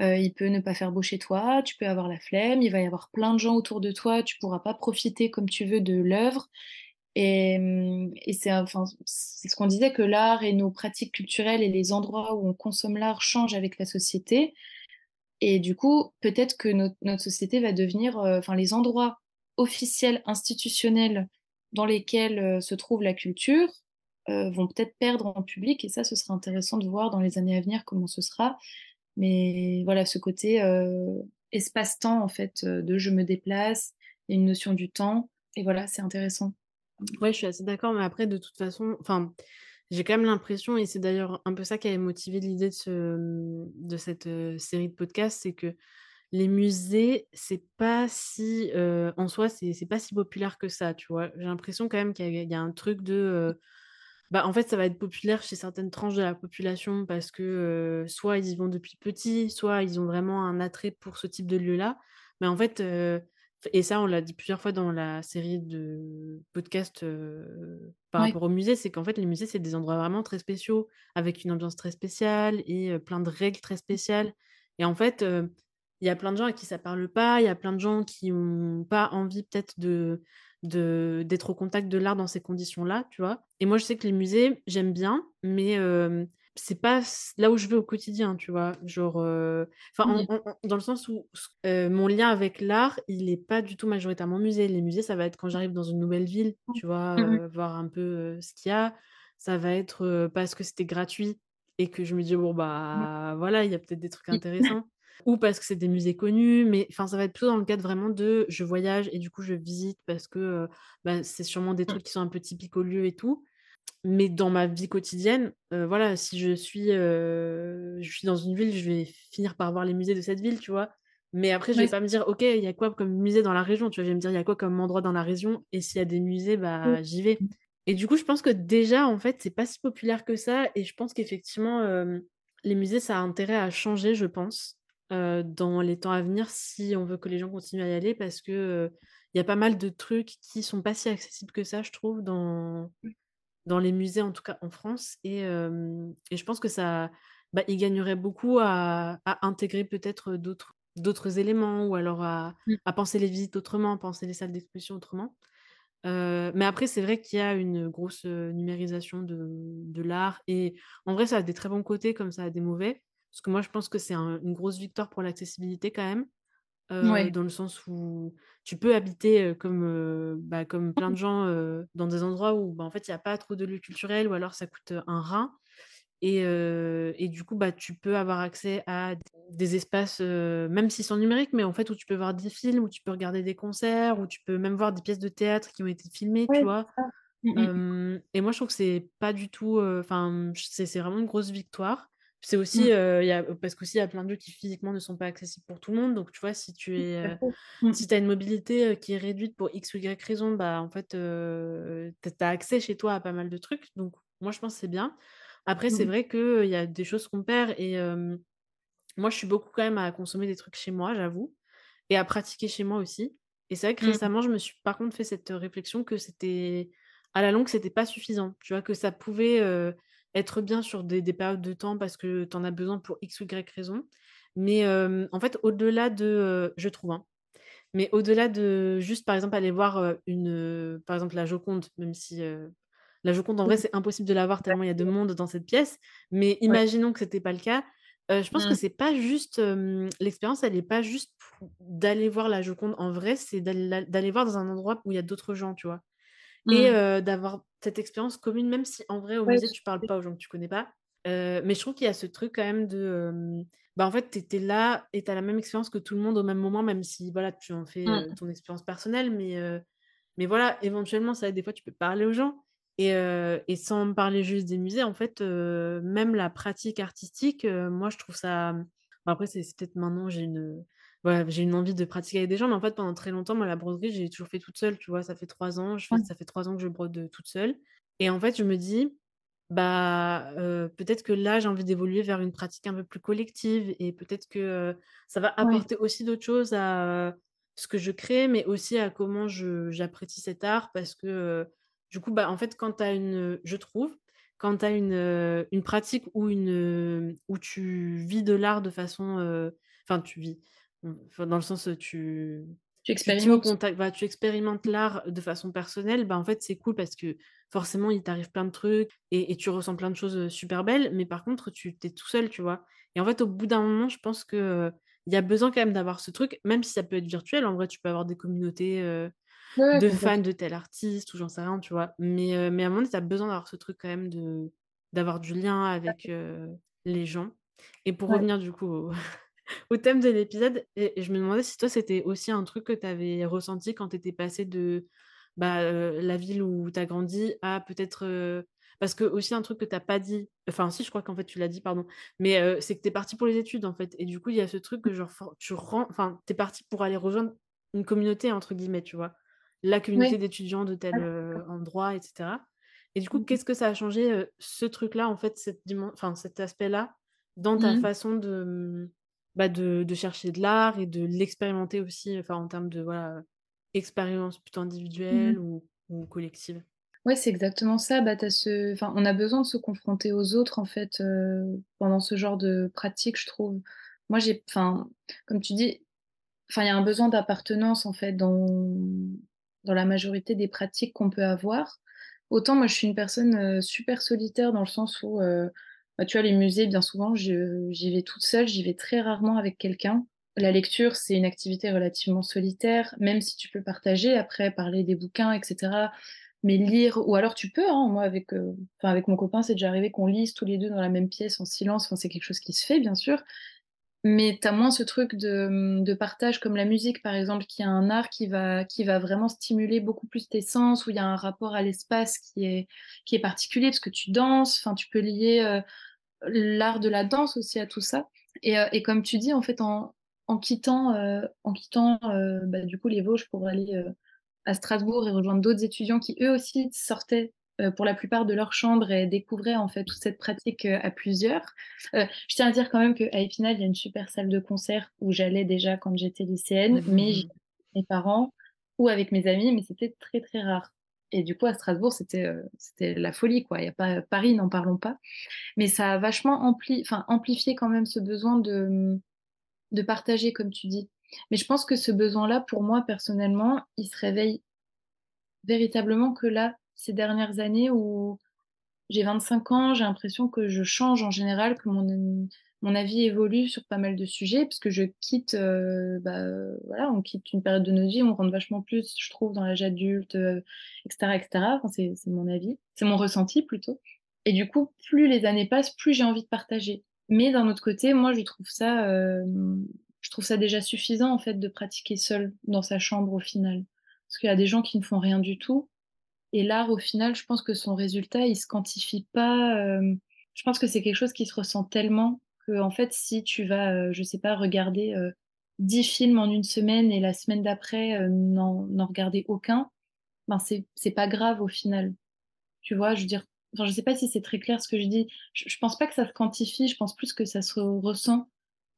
Il peut ne pas faire beau chez toi, tu peux avoir la flemme, il va y avoir plein de gens autour de toi, tu pourras pas profiter comme tu veux de l'œuvre et c'est enfin, ce qu'on disait que l'art et nos pratiques culturelles et les endroits où on consomme l'art changent avec la société et du coup, peut-être que notre société va devenir, heu, enfin les endroits officiels, institutionnels dans lesquels, heu, se trouve la culture, heu, vont peut-être perdre en public et ça, ce sera intéressant de voir dans les années à venir comment ce sera. Mais voilà, ce côté, espace-temps en fait, de je me déplace, il y a une notion du temps et voilà, c'est intéressant. Ouais, je suis assez d'accord, mais après, de toute façon, enfin, j'ai quand même l'impression, et c'est d'ailleurs un peu ça qui avait motivé l'idée de ce, de cette euh, série de podcasts, c'est que les musées, c'est pas si, euh, en soi, c'est pas si populaire que ça, tu vois? J'ai l'impression quand même qu'il y, a un truc de, euh, Bah, en fait, ça va être populaire chez certaines tranches de la population parce que, soit ils y vont depuis petit, soit ils ont vraiment un attrait pour ce type de lieu-là. Mais en fait, et ça, on l'a dit plusieurs fois dans la série de podcasts, par Ouais. rapport aux musées, c'est qu'en fait, les musées, c'est des endroits vraiment très spéciaux, avec une ambiance très spéciale et plein de règles très spéciales. Et en fait, il y a plein de gens à qui ça parle pas, il y a plein de gens qui ont pas envie peut-être de de d'être au contact de l'art dans ces conditions-là, tu vois? Et moi, je sais que les musées, j'aime bien, mais c'est pas là où je vais au quotidien, tu vois? Genre, enfin, en dans le sens où mon lien avec l'art, il est pas du tout majoritairement musée. Les musées, ça va être quand j'arrive dans une nouvelle ville, tu vois? Mmh mh. Heu, voir un peu, ce qu'il y a. Ça va être, parce que c'était gratuit et que je me dis: «Bon, bah, voilà, il y a peut-être des trucs intéressants» ou parce que c'est des musées connus, mais enfin, ça va être plutôt dans le cadre vraiment de je voyage et du coup, je visite parce que, bah, c'est sûrement des Mmh. trucs qui sont un peu typiques au lieu et tout. Mais dans ma vie quotidienne, heu, voilà, si je suis, heu, je suis dans une ville, je vais finir par voir les musées de cette ville, tu vois? Mais après, je vais Ouais, pas me dire: «OK, il y a quoi comme musée dans la région?» tu vois? Je vais me dire: «Il y a quoi comme endroit dans la région?» et s'il y a des musées, bah, j'y vais. Et du coup, je pense que déjà, en fait, c'est pas si populaire que ça et je pense qu'effectivement, hem, les musées, ça a intérêt à changer, je pense, dans les temps à venir si on veut que les gens continuent à y aller parce que, il y a pas mal de trucs qui sont pas si accessibles que ça, je trouve, dans dans les musées, en tout cas en France et je pense que ça bah, ils gagneraient beaucoup à à intégrer peut-être, d'autres d'autres éléments ou alors à Mmh. à penser les visites autrement, penser les salles d'exposition autrement. Mais après c'est vrai qu'il y a une grosse, numérisation de de l'art et en vrai ça a des très bons côtés comme ça a des mauvais. Parce que moi je pense que c'est un une grosse victoire pour l'accessibilité quand même. Ouais. dans le sens où tu peux habiter, comme, bah, comme plein de gens, dans des endroits où, bah, en fait, il y a pas trop de lieux culturels ou alors ça coûte, un rein et et du coup, bah, tu peux avoir accès à des espaces, même s'ils sont numériques, mais en fait, où tu peux voir des films, où tu peux regarder des concerts, où tu peux même voir des pièces de théâtre qui ont été filmées, tu Ouais, vois? Mmh mh. Hem et moi, je trouve que c'est pas du tout, enfin, mmh, c'est c'est vraiment une grosse victoire. C'est aussi, Mmh. il y a parce qu'aussi il y a plein de lieux qui physiquement ne sont pas accessibles pour tout le monde. Donc tu vois, si tu es. Mmh. si as une mobilité, qui est réduite pour X ou Y raison, bah, en fait, heu, tu as accès chez toi à pas mal de trucs. Donc moi, je pense que c'est bien. Après, Mmh c'est mh. vrai qu'il y a des choses qu'on perd et moi, je suis beaucoup quand même à consommer des trucs chez moi, j'avoue et à pratiquer chez moi aussi et c'est vrai que Mmh. récemment, je me suis par contre fait cette, réflexion que c'était à la longue, c'était pas suffisant. Tu vois? Que ça pouvait, être bien sur des des périodes de temps parce que tu en as besoin pour X ou Y raison. Mais en fait, au-delà de, je trouve, hein, mais au-delà de juste, par exemple, aller voir, une, par exemple, la Joconde, même si, la Joconde, en vrai, Oui. c'est impossible de la voir tellement il y a de monde dans cette pièce. Mais Ouais. imaginons que c'était pas le cas, je pense que Mmh. c'est pas juste, l'expérience, elle est pas juste d'aller voir la Joconde en vrai, c'est d'aller voir dans un endroit où il y a d'autres gens, tu vois? Et Mmh. heu, d'avoir cette expérience commune, même si en vrai, au Ouais, musée, tu parles pas aux gens que tu connais pas. Heu, mais je trouve qu'il y a ce truc quand même de, bah, en fait, tu étais là et tu as la même expérience que tout le monde au même moment, même si, voilà, tu en fais, Mmh. ton expérience personnelle. Mais mais voilà, éventuellement, que des fois, tu peux parler aux gens et et sans parler juste des musées, en fait, même la pratique artistique, moi, je trouve ça, bon après, c'est peut-être maintenant, j'ai une, voilà, j'ai une envie de pratiquer avec des gens, mais en fait, pendant très longtemps, moi, la broderie, j'ai toujours fait toute seule, tu vois? Ça fait 3 ans, je fais Ouais. ça fait 3 ans que je brode, heu, toute seule et en fait, je me dis: «Bah, heu, peut-être que là, j'ai envie d'évoluer vers une pratique un peu plus collective et peut-être que, heu, ça va Ouais. apporter aussi d'autres choses à, ce que je crée, mais aussi à comment j'apprécie cet art». Parce que, du coup, bah, en fait, quand tu as une, je trouve, quand tu as une, une pratique ou une, où tu vis de l'art de façon, enfin, tu vis, enfin, dans le sens, heu, tu Tu expérimentes. contact voilà, tu expérimentes l'art de façon personnelle, bah, en fait, c'est cool parce que forcément, il t'arrive plein de trucs et et tu ressens plein de choses, heu, super belles, mais par contre, tu tu es tout seul, tu vois? Et en fait, au bout d'un moment, je pense que, heu, il y a besoin quand même d'avoir ce truc, même si ça peut être virtuel. En vrai, tu peux avoir des communautés, Ouais, de fans de tel artiste ou j'en sais rien, tu vois? Mais mais à un moment tu as besoin d'avoir ce truc quand même de d'avoir du lien avec, les gens et pour Ouais. revenir du coup au au thème de l'épisode et et je me demandais si toi, c'était aussi un truc que tu avais ressenti quand tu étais passée de, bah, heu, la ville où tu as grandi à peut-être, heu parce que aussi un truc que tu as pas dit, enfin si, je crois qu'en fait tu l'as dit, pardon, mais heu, c'est que tu es partie pour les études, en fait et du coup, il y a ce truc que genre tu ren enfin, tu es partie pour aller rejoindre «une communauté» entre guillemets, tu vois? La communauté d'étudiants de tel, heu, endroit et cetera Et du coup, Mmh mh. qu'est-ce que ça a changé, ce truc-là, en fait, cette enfin, cet aspect-là, dans ta Mmh. façon de, mmh, bah, de de chercher de l'art et de l'expérimenter aussi, enfin, en termes de, voilà, heu, expérience plutôt Mmh individuelle ou ou collective? Ouais, c'est exactement ça. Bah, tu ce enfin, on a besoin de se confronter aux autres, en fait, heu, pendant ce genre de pratique, je trouve. Moi, j'ai enfin, comme tu dis, enfin, il y a un besoin d'appartenance, en fait, dans dans la majorité des pratiques qu'on peut avoir. Autant moi, je suis une personne, heu, super solitaire dans le sens où, tu vois, les musées, bien souvent, j'y vais toute seule, j'y vais très rarement avec quelqu'un. La lecture, c'est une activité relativement solitaire, même si tu peux partager après, parler des bouquins et cetera. Mais lire ou alors tu peux, hein, moi enfin avec mon copain, c'est déjà arrivé qu'on lise tous les 2 dans la même pièce en silence, enfin c'est quelque chose qui se fait bien sûr. Mais tu as moins ce truc de, partage comme la musique par exemple, qui est un art qui va qui va vraiment stimuler beaucoup plus tes sens, où il y a un rapport à l'espace qui est qui est particulier parce que tu danses, tu peux lier, heu, l'art de la danse aussi à tout ça. Et heu et comme tu dis en fait en en quittant, heu, en quittant, heu, bah, du coup les Vosges pour aller, à Strasbourg et rejoindre d'autres étudiants qui eux aussi sortaient, pour la plupart de leur chambre et découvraient en fait toute cette pratique, à plusieurs. Je tiens à dire quand même qu'à Épinal, il y a une super salle de concert où j'allais déjà quand j'étais lycéenne, mais j'y allais avec mes parents ou avec mes amis, mais c'était très, très rare. Et du coup à Strasbourg, c'était, heu, c'était la folie quoi. Il y a pas Paris, n'en parlons pas. Mais ça a vachement ampli enfin amplifié quand même ce besoin de, de partager comme tu dis. Mais je pense que ce besoin-là, pour moi personnellement, il se réveille véritablement que là, ces dernières années où j'ai 25 ans, j'ai l'impression que je change en général, que mon mon avis évolue sur pas mal de sujets parce que je quitte, heu, bah, heu, voilà, on quitte une période de notre vie, on rentre vachement plus, je trouve, dans l'âge adulte, heu, et cetera et cetera. Enfin, c'est mon avis, c'est mon ressenti plutôt. Et du coup, plus les années passent, plus j'ai envie de partager. Mais d'un autre côté, moi, je trouve ça, je trouve ça déjà suffisant, en fait, de pratiquer seul dans sa chambre au final. Parce qu'il y a des gens qui ne font rien du tout et l'art, au final, je pense que son résultat, il se quantifie pas, je pense que c'est quelque chose qui se ressent tellement qu'en fait, si tu vas, heu, je sais pas, regarder, heu, 10 films en une semaine et la semaine d'après, heu, n'en regarder aucun, ben, c'est c'est pas grave au final. Tu vois? Je veux dire enfin, je sais pas si c'est très clair ce que je dis. Je pense pas que ça se quantifie, je pense plus que ça se ressent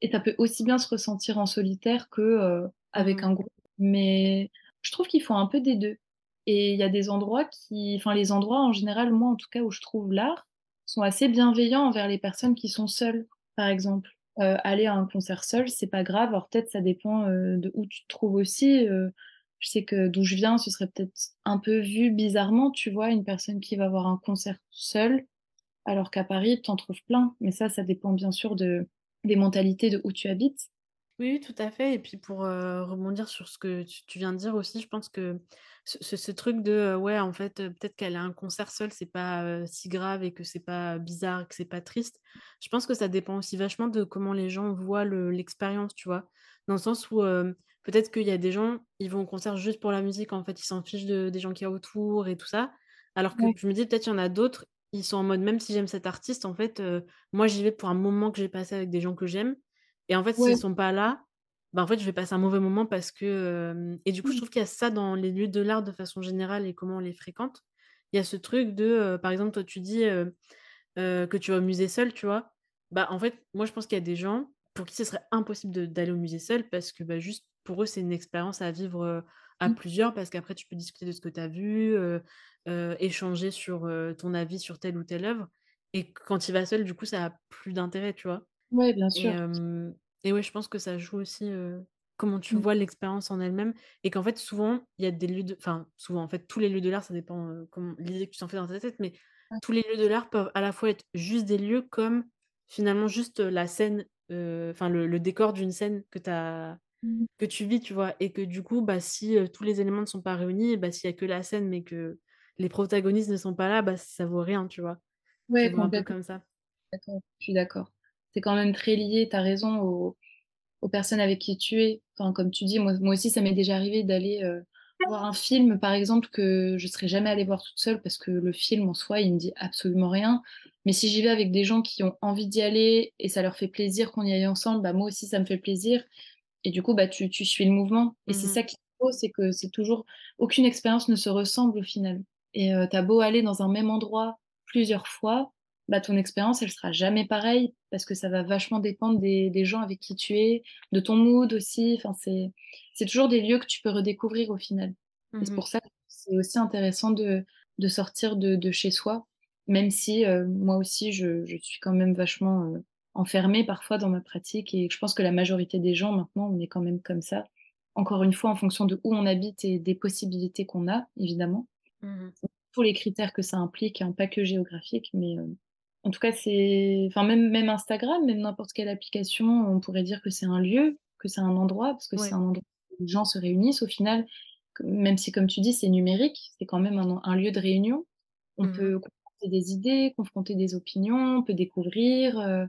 et ça peut aussi bien se ressentir en solitaire que, heu, Mmh avec un groupe. Mais je trouve qu'il faut un peu des 2 et il y a des endroits qui enfin, les endroits en général, moi en tout cas où je trouve l'art, sont assez bienveillants envers les personnes qui sont seules, par exemple. Heu, aller à un concert seul, c'est pas grave, alors peut-être ça dépend, heu, de où tu te trouves aussi, heu je sais que d'où je viens, ce serait peut-être un peu vu bizarrement, tu vois? Une personne qui va voir un concert seule, alors qu'à Paris, tu en trouves plein. Mais ça, ça dépend bien sûr de des mentalités de où tu habites. Oui, tout à fait et puis pour, heu, rebondir sur ce que tu tu viens de dire aussi, je pense que ce ce ce truc de, heu, ouais, en fait, heu, peut-être qu'aller à un concert seule, c'est pas, si grave et que c'est pas bizarre, que c'est pas triste. Je pense que ça dépend aussi vachement de comment les gens voient le l'expérience, tu vois? Dans le sens où, peut-être qu'il y a des gens, ils vont au concert juste pour la musique, en fait, ils s'en fichent de des gens qu'il y a autour et tout ça. Alors que Ouais, je me dis peut-être il y en a d'autres, ils sont en mode même si j'aime cet artiste, en fait, moi j'y vais pour un moment que j'ai passé avec des gens que j'aime et en fait, ouais. s'ils sont pas là, bah, en fait, je vais passer un mauvais moment parce que, et du coup, je Mmh. trouve qu'il y a ça dans les lieux de l'art de façon générale et comment on les fréquente. Il y a ce truc de, par exemple, toi, tu dis, que tu vas au musée seul, tu vois? Bah, en fait, moi, je pense qu'il y a des gens pour qui ce serait impossible d'aller au musée seul parce que, bah, juste, pour eux, c'est une expérience à vivre, à Mmh. plusieurs parce qu'après tu peux discuter de ce que tu as vu, échanger sur, ton avis sur telle ou telle œuvre et quand tu y vas seul, du coup, ça a plus d'intérêt, tu vois? Ouais, bien Et sûr. et ouais, je pense que ça joue aussi, comment tu Mmh. vois l'expérience en elle-même et qu'en fait, souvent, il y a des lieux de enfin, souvent, en fait, tous les lieux de l'art, ça dépend, comment l'idée que tu t'en fais dans ta tête, mais Ouais. tous les lieux de l'art peuvent à la fois être juste des lieux comme finalement juste, la scène, enfin le le décor d'une scène que tu as Mmh que tu vis, tu vois? Et que du coup, bah, si, tous les éléments ne sont pas réunis, bah, s'il y a que la scène, mais que les protagonistes ne sont pas là, bah, ça vaut rien, tu vois? Ouais, un peu complètement comme ça. d'accord, je suis d'accord. C'est quand même très lié, tu as raison, aux aux personnes avec qui tu es. Enfin, comme tu dis, moi moi aussi, ça m'est déjà arrivé d'aller, heu, voir un film, par exemple, que je serais jamais allée voir toute seule parce que le film, en soi, il me dit absolument rien. Mais si j'y vais avec des gens qui ont envie d'y aller et ça leur fait plaisir qu'on y aille ensemble, bah, moi aussi, ça me fait plaisir et du coup, bah, tu tu suis le mouvement et c'est Mmh ça qui est beau, c'est que c'est toujours aucune expérience ne se ressemble au final. et heu, tu as beau aller dans un même endroit plusieurs fois, bah, ton expérience, elle sera jamais pareille parce que ça va vachement dépendre des des gens avec qui tu es, de ton mood aussi, enfin, c'est c'est toujours des lieux que tu peux redécouvrir au final Mmh c'est mh. pour ça que c'est aussi intéressant de de sortir de de chez soi, même si, heu, moi aussi je je suis quand même vachement, heu, enfermée parfois dans ma pratique et je pense que la majorité des gens maintenant, on est quand même comme ça. Encore une fois, en fonction de où on habite et des possibilités qu'on a, évidemment. Mmh. Tous les critères que ça implique, hein, pas que géographique, mais heu, en tout cas, c'est enfin même même Instagram, même n'importe quelle application, on pourrait dire que c'est un lieu, que c'est un endroit, parce que c'est un endroit où les gens se réunissent au final, même si comme tu dis, c'est numérique, c'est quand même un un lieu de réunion. On Mmh mh. peut confronter des idées, confronter des opinions, on peut découvrir, heu,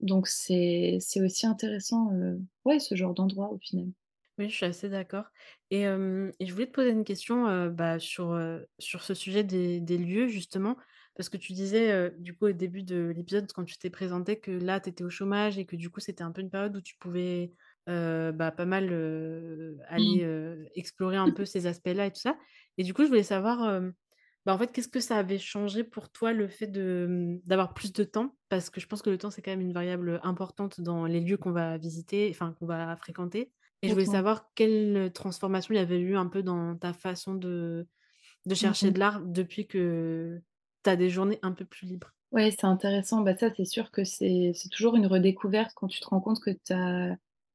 donc c'est aussi intéressant, heu, ouais, ce genre d'endroit au final. Oui, je suis assez d'accord et je voulais te poser une question, heu, bah, sur, sur ce sujet des des lieux justement, parce que tu disais, du coup au début de l'épisode quand tu t'es présentée que là tu étais au chômage et que du coup c'était un peu une période où tu pouvais, bah, pas mal, Mmh. aller, explorer un peu ces aspects-là et tout ça et du coup je voulais savoir, bah, en fait qu'est-ce que ça avait changé pour toi le fait mmh, d'avoir plus de temps? Parce que je pense que le temps c'est quand même une variable, importante dans les lieux qu'on va visiter, enfin qu'on va fréquenter et je voulais savoir quelle, transformation il y avait eu un peu dans ta façon de de Mmh chercher mh. de l'art depuis que tu as des journées un peu plus libres? Ouais, c'est intéressant. Bah, ça, c'est sûr que c'est toujours une redécouverte quand tu te rends compte que tu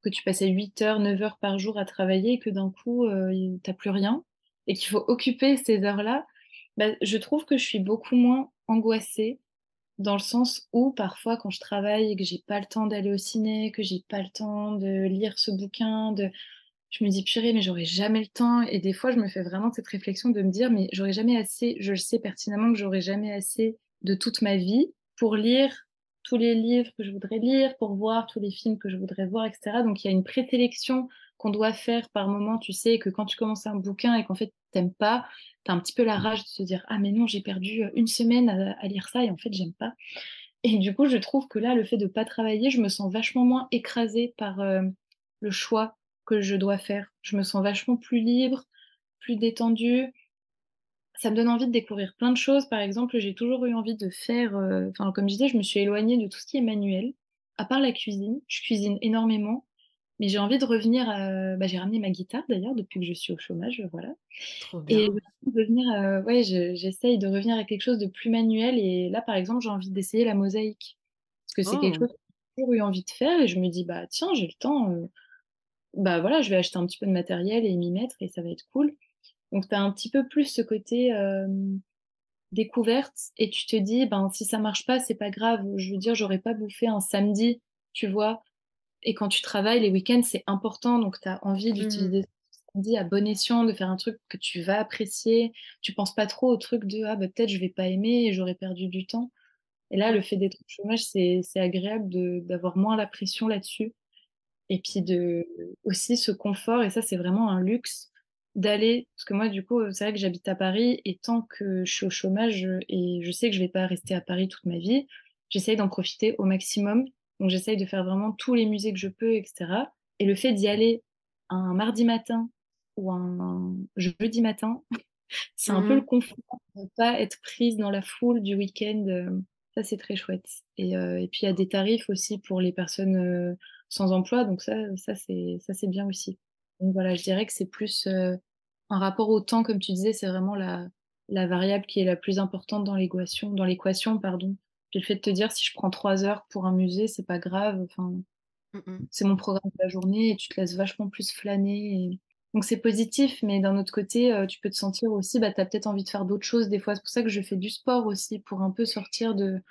que tu passais 8 heures, 9 heures par jour à travailler et que d'un coup, il tu plus rien et qu'il faut occuper ces heures-là. Bah, je trouve que je suis beaucoup moins angoissée dans le sens où parfois quand je travaille et que j'ai pas le temps d'aller au ciné, que j'ai pas le temps de lire ce bouquin, de je me dis: «Purée, mais j'aurai jamais le temps» et des fois, je me fais vraiment cette réflexion de me dire: «Mais j'aurai jamais assez» je le sais pertinemment que j'aurai jamais assez de toute ma vie pour lire tous les livres que je voudrais lire, pour voir tous les films que je voudrais voir et cetera. Donc il y a une présélection qu'on doit faire par moment, tu sais, que quand tu commences un bouquin et qu'en fait tu aimes pas, tu as un petit peu la rage de se dire: «Ah mais non, j'ai perdu, heu, 1 semaine à à lire ça et en fait j'aime pas» et du coup, je trouve que là, le fait de pas travailler, je me sens vachement moins écrasée par, hem, le choix que je dois faire. Je me sens vachement plus libre, plus détendue. Ça me donne envie de découvrir plein de choses. Par exemple, j'ai toujours eu envie de faire, enfin, comme je disais, je me suis éloignée de tout ce qui est manuel, à part la cuisine. Je cuisine énormément, mais j'ai envie de revenir, heu, bah, j'ai ramené ma guitare d'ailleurs depuis que je suis au chômage, voilà Trop et bien. de revenir, heu, ouais, je j'essaye de revenir à quelque chose de plus manuel et là, par exemple, j'ai envie d'essayer la mosaïque. Parce que c'est quelque Oh! chose que j'ai toujours eu envie de faire et je me dis: «Bah, tiens, j'ai le temps, heu, bah, voilà, je vais acheter un petit peu de matériel et m'y mettre et ça va être cool». Donc tu as un petit peu plus ce côté, découverte et tu te dis: «Ben, si ça marche pas, c'est pas grave». Je veux dire, j'aurais pas bouffé un samedi, tu vois? Et quand tu travailles, les week-ends, c'est important, donc tu as envie Mmh d'utiliser ce samedi à bon escient, de faire un truc que tu vas apprécier. Tu penses pas trop au truc de: «Ah bah, peut-être je vais pas aimer et j'aurais perdu du temps» et là, le fait d'être au chômage, c'est agréable d'avoir moins la pression là-dessus et puis de aussi ce confort et ça, c'est vraiment un luxe d'aller parce que moi, du coup, c'est vrai que j'habite à Paris et tant que je suis au chômage, heu et je sais que je vais pas rester à Paris toute ma vie, j'essaye d'en profiter au maximum. Donc j'essaye de faire vraiment tous les musées que je peux et cetera. Et le fait d'y aller un mardi matin ou un jeudi matin, c'est un peu le Mmh confort de pas être prise dans la foule du week-end, heu, ça c'est très chouette. Et heu et puis il y a des tarifs aussi pour les personnes, sans emploi donc ça ça c'est ça c'est bien aussi. Donc voilà, je dirais que c'est plus, un rapport au temps comme tu disais, c'est vraiment la la variable qui est la plus importante dans l'équation dans l'équation, pardon. Puis le fait de te dire: «Si je prends 3 heures pour un musée, c'est pas grave», enfin, c'est mon programme de la journée et tu te laisses vachement plus flâner et donc c'est positif, mais d'un autre côté, heu, tu peux te sentir aussi, bah, tu as peut-être envie de faire d'autres choses des fois. C'est pour ça que je fais du sport aussi, pour un peu sortir de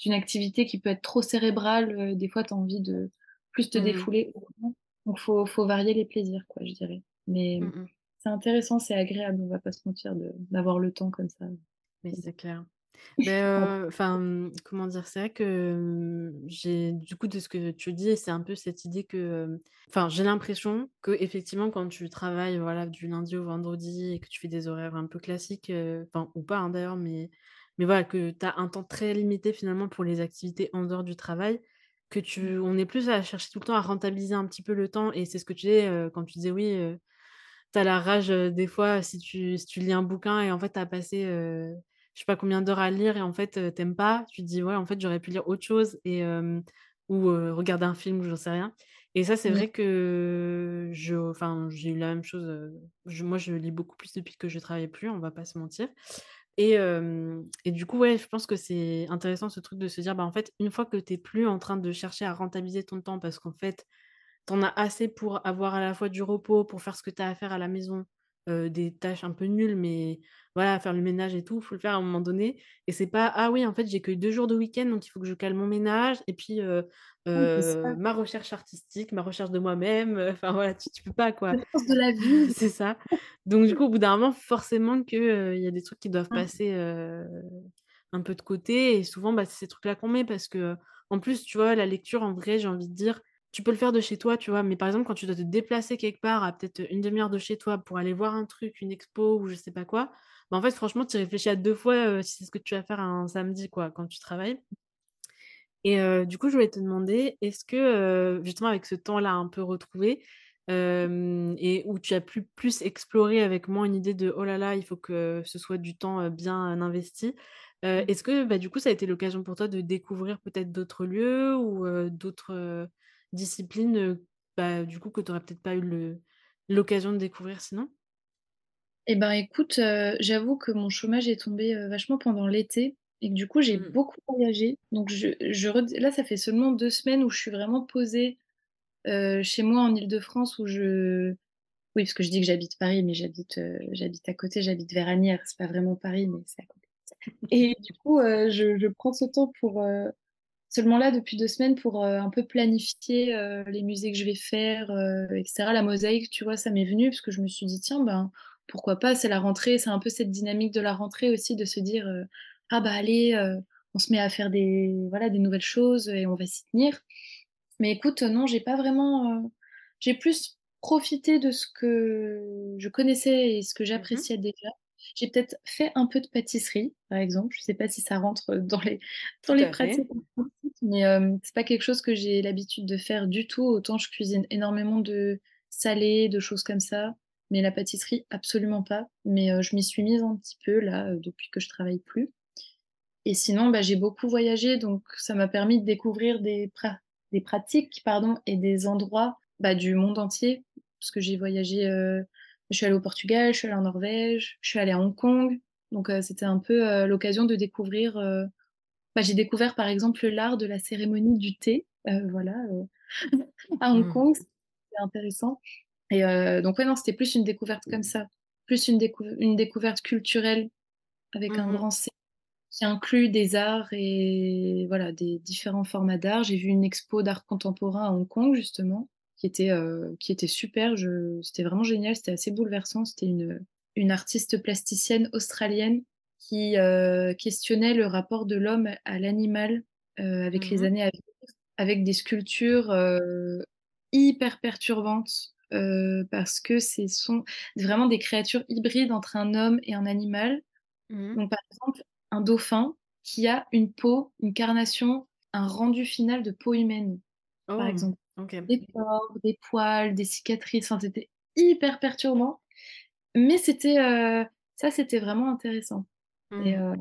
d'une activité qui peut être trop cérébrale, heu, des fois tu as envie de plus te Mmh défouler donc faut faut varier les plaisirs quoi, je dirais. Mais Mmh mh. c'est intéressant, c'est agréable, on va pas se mentir d'avoir le temps comme ça. Mais c'est clair. Heu, enfin, comment dire? C'est vrai que, j'ai du coup, de ce que tu dis, c'est un peu cette idée que, hem, enfin, j'ai l'impression qu'effectivement, quand tu travailles, voilà, du lundi au vendredi et que tu fais des horaires un peu classiques, heu, enfin, ou pas, hein, d'ailleurs, mais mais voilà, que tu as un temps très limité, finalement, pour les activités en dehors du travail, que tu on est plus à chercher tout le temps à rentabiliser un petit peu le temps et c'est ce que tu disais, heu, quand tu disais: «Oui, heu» as la rage, heu, des fois si tu si tu lis un bouquin et en fait tu as passé, je sais pas combien d'heures à lire et en fait, heu, tu aimes pas, tu te dis: «Ouais, en fait, j'aurais pu lire autre chose» et ou, regarder un film ou j'en sais rien et ça, c'est Mmh. vrai que je enfin, j'ai eu la même chose, je moi, je lis beaucoup plus depuis que je travaille plus, on va pas se mentir et du coup, ouais, je pense que c'est intéressant ce truc de se dire: «Bah, en fait, une fois que tu es plus en train de chercher à rentabiliser ton temps parce qu'en fait, tu en as assez pour avoir à la fois du repos, pour faire ce que tu as à faire à la maison, des tâches un peu nulles, mais voilà, faire le ménage et tout, faut le faire à un moment donné et c'est pas: «Ah oui, en fait, j'ai que 2 jours de week-end, donc il faut que je cale mon ménage et puis, ma recherche artistique, ma recherche de moi-même», enfin voilà, tu tu peux pas quoi. De la vie. C'est ça. Donc du coup, au bout d'un moment, forcément que, il y a des trucs qui doivent Mmh. passer, un peu de côté et souvent, bah, c'est ces trucs-là qu'on met parce que, en plus, tu vois, la lecture, en vrai, j'ai envie de dire, tu peux le faire de chez toi, tu vois? Mais par exemple, quand tu dois te déplacer quelque part à peut-être, une demi heure de chez toi pour aller voir un truc, une expo ou je sais pas quoi, bah, en fait, franchement, tu réfléchis à 2 fois, heu, si c'est ce que tu vas faire un samedi, quoi, quand tu travailles. Et heu, du coup, je voulais te demander, est-ce que, heu, justement avec ce temps-là un peu retrouvé, et où tu as pu plus explorer avec moins une idée de: «Oh là là, il faut que ce soit du temps, bien, investi», heu, est-ce que, bah, du coup, ça a été l'occasion pour toi de découvrir peut-être d'autres lieux ou d'autres, disciplines, heu, bah, du coup, que tu aurais peut-être pas eu l'occasion de découvrir sinon? Et ben, écoute, heu, j'avoue que mon chômage est tombé, heu, vachement pendant l'été et que du coup, j'ai Mmh. beaucoup voyagé. Donc je je red là, ça fait seulement 2 semaines où je suis vraiment posée, chez moi en Île-de-France où je oui, parce que je dis que j'habite Paris, mais j'habite, j'habite à côté, j'habite vers Asnières. C'est pas vraiment Paris, mais c'est à côté. Et du coup, je je prends ce temps pour, seulement là, depuis 2 semaines pour, heu, un peu planifier, heu, les musées que je vais faire, heu et cetera. La mosaïque, tu vois, ça m'est venu parce que je me suis dit: «Tiens, ben, pourquoi pas?» c'est la rentrée, c'est un peu cette dynamique de la rentrée aussi de se dire, «Ah bah, allez, on se met à faire des voilà, des nouvelles choses et on va s'y tenir». Mais écoute, non, j'ai pas vraiment, j'ai plus profité de ce que je connaissais et ce que Mmh mh. j'appréciais déjà. J'ai peut-être fait un peu de pâtisserie, par exemple. Je sais pas si ça rentre, dans les dans les pratiques mais hem, c'est pas quelque chose que j'ai l'habitude de faire du tout. Autant je cuisine énormément de salé, de choses comme ça, mais la pâtisserie, absolument pas. Mais je m'y suis mise un petit peu là, depuis que je travaille plus. Et sinon, bah, j'ai beaucoup voyagé, donc ça m'a permis de découvrir des pra des pratiques, pardon et des endroits, bah, du monde entier. Parce que j'ai voyagé, je suis allée au Portugal, je suis allée en Norvège, je suis allée à Hong Kong. Donc heu, c'était un peu, heu, l'occasion de découvrir, heu, bah, j'ai découvert, par exemple, l'art de la cérémonie du thé, voilà, à Hong Mmh. Kong, c'était intéressant et donc ouais, non, c'était plus une découverte comme ça, plus une découv une découverte culturelle avec un Mmh mh. grand C. Qui inclut des arts et voilà, des différents formats d'art. J'ai vu une expo d'art contemporain à Hong Kong justement, qui était, heu, qui était super. Je c'était vraiment génial, c'était assez bouleversant. C'était une, une artiste plasticienne australienne qui, heu, questionnait le rapport de l'homme à l'animal, heu, avec Mmh les mh. années à venir, avec des sculptures, hyper perturbantes, parce que ce sont vraiment des créatures hybrides entre un homme et un animal. Mmh Donc, par exemple, un dauphin qui a une peau, une carnation, un rendu final de peau humaine, par Oh! exemple. Des pores, des poils, des cicatrices, enfin, c'était hyper perturbant, mais c'était, heu, ça, c'était vraiment intéressant et Mmh. heu,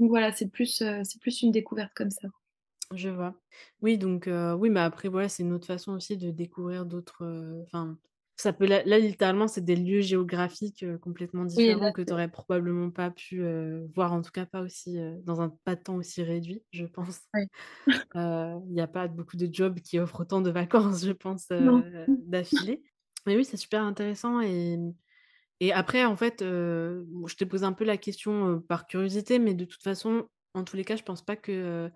donc voilà, c'est plus, heu, c'est plus une découverte comme ça. Je vois. Oui, donc oui, mais après, voilà, c'est une autre façon aussi de découvrir d'autres, enfin, ça peut là là, littéralement, c'est des lieux géographiques, heu, complètement Oui, différents que tu c'est aurais probablement pas pu, heu, voir, en tout cas pas aussi, heu, dans un pas de temps aussi réduit, je pense. il y a pas beaucoup de jobs qui offrent autant de vacances, je pense, d'affilée. Mais oui, c'est super intéressant et et après, en fait, je t'ai posé un peu la question, par curiosité, mais de toute façon, en tous les cas, je pense pas que,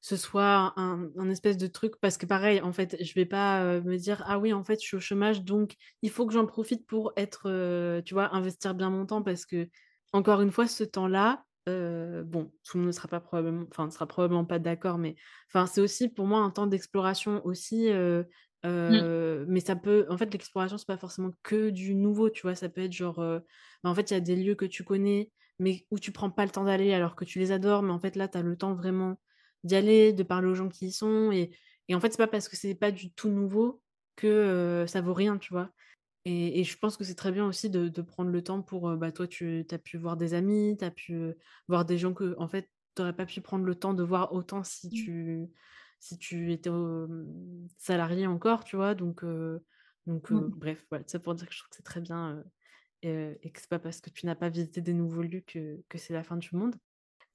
ce soit un un espèce de truc parce que pareil, en fait, je vais pas, heu, me dire: «Ah oui, en fait, je suis au chômage, donc il faut que j'en profite pour être, heu», tu vois, investir bien mon temps parce que encore une fois, ce temps-là, heu, bon, tout le monde ne sera pas probablement enfin, ne sera probablement pas d'accord, mais enfin, c'est aussi pour moi un temps d'exploration aussi, Mmh. Mais ça peut en fait, l'exploration, c'est pas forcément que du nouveau, tu vois? Ça peut être genre, bah, en fait, il y a des lieux que tu connais, mais où tu prends pas le temps d'aller alors que tu les adores, mais en fait, là, tu as le temps vraiment d'y aller, de parler aux gens qui y sont et et en fait, c'est pas parce que c'est pas du tout nouveau que, ça vaut rien, tu vois? et, je pense que c'est très bien aussi de, de prendre le temps pour, bah, toi, tu as pu voir des amis, tu as pu voir des gens que, en fait, tu n'aurais pas pu prendre le temps de voir autant si Mmh. tu, si tu étais salarié encore, tu vois. Donc, donc Mmh. bref, voilà, ça pour dire que je trouve que c'est très bien et, et que c'est pas parce que tu n'as pas visité des nouveaux lieux que, que c'est la fin du monde.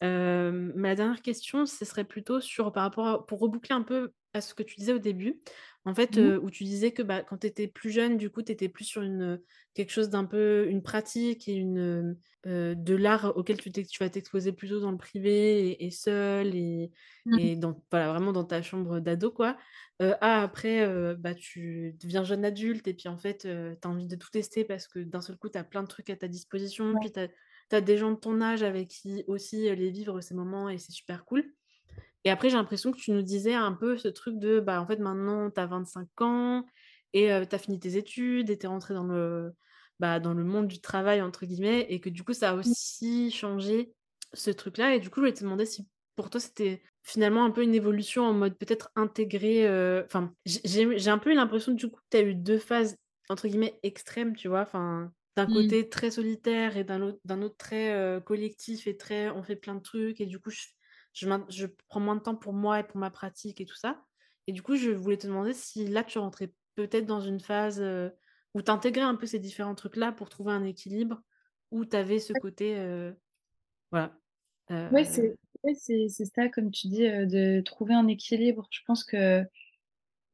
Ma dernière question, ce serait plutôt sur par rapport à pour reboucler un peu à ce que tu disais au début, en fait, Mmh. où tu disais que, bah, quand tu étais plus jeune, du coup, tu étais plus sur une, quelque chose d'un peu une pratique et une, de l'art auquel tu vas t'exposer plutôt dans le privé et et seule et Mmh. et dans voilà, vraiment dans ta chambre d'ado, quoi. À après, bah, tu deviens jeune adulte et puis, en fait, tu as envie de tout tester parce que d'un seul coup, tu as plein de trucs à ta disposition, Ouais. puis tu as tu as des gens de ton âge avec qui aussi, les vivre ces moments et c'est super cool. Et après, j'ai l'impression que tu nous disais un peu ce truc de, bah, en fait, maintenant, tu as 25 ans et heu, tu as fini tes études et tu es rentrée dans le, bah, dans le «monde du travail» entre guillemets et que du coup, ça a Mmh. aussi changé ce truc-là et du coup, je voulais te demander si pour toi, c'était finalement un peu une évolution en mode peut-être intégré, enfin, j'ai un peu eu l'impression du coup que tu as eu 2 phases entre guillemets «extrêmes», tu vois? Enfin, d'un Mmh. côté très solitaire et d'un autre d'un autre très, collectif et très on fait plein de trucs et du coup, je je m'in je prends moins de temps pour moi et pour ma pratique et tout ça. Et du coup, je voulais te demander si là, tu rentrais peut-être dans une phase, où tu intégrais un peu ces différents trucs-là pour trouver un équilibre, où tu avais ce côté, heu, voilà, Ouais, c'est ouais, c'est c'est ça, comme tu dis, de trouver un équilibre. Je pense que,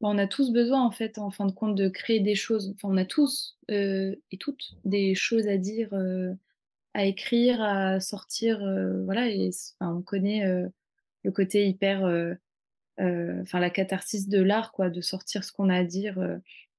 on a tous besoin, en fait, en fin de compte, de créer des choses. Enfin, on a tous, heu, et toutes des choses à dire, heu, à écrire, à sortir, heu, voilà et enfin, on connaît, le côté hyper, enfin, la catharsis de l'art, quoi, de sortir ce qu'on a à dire,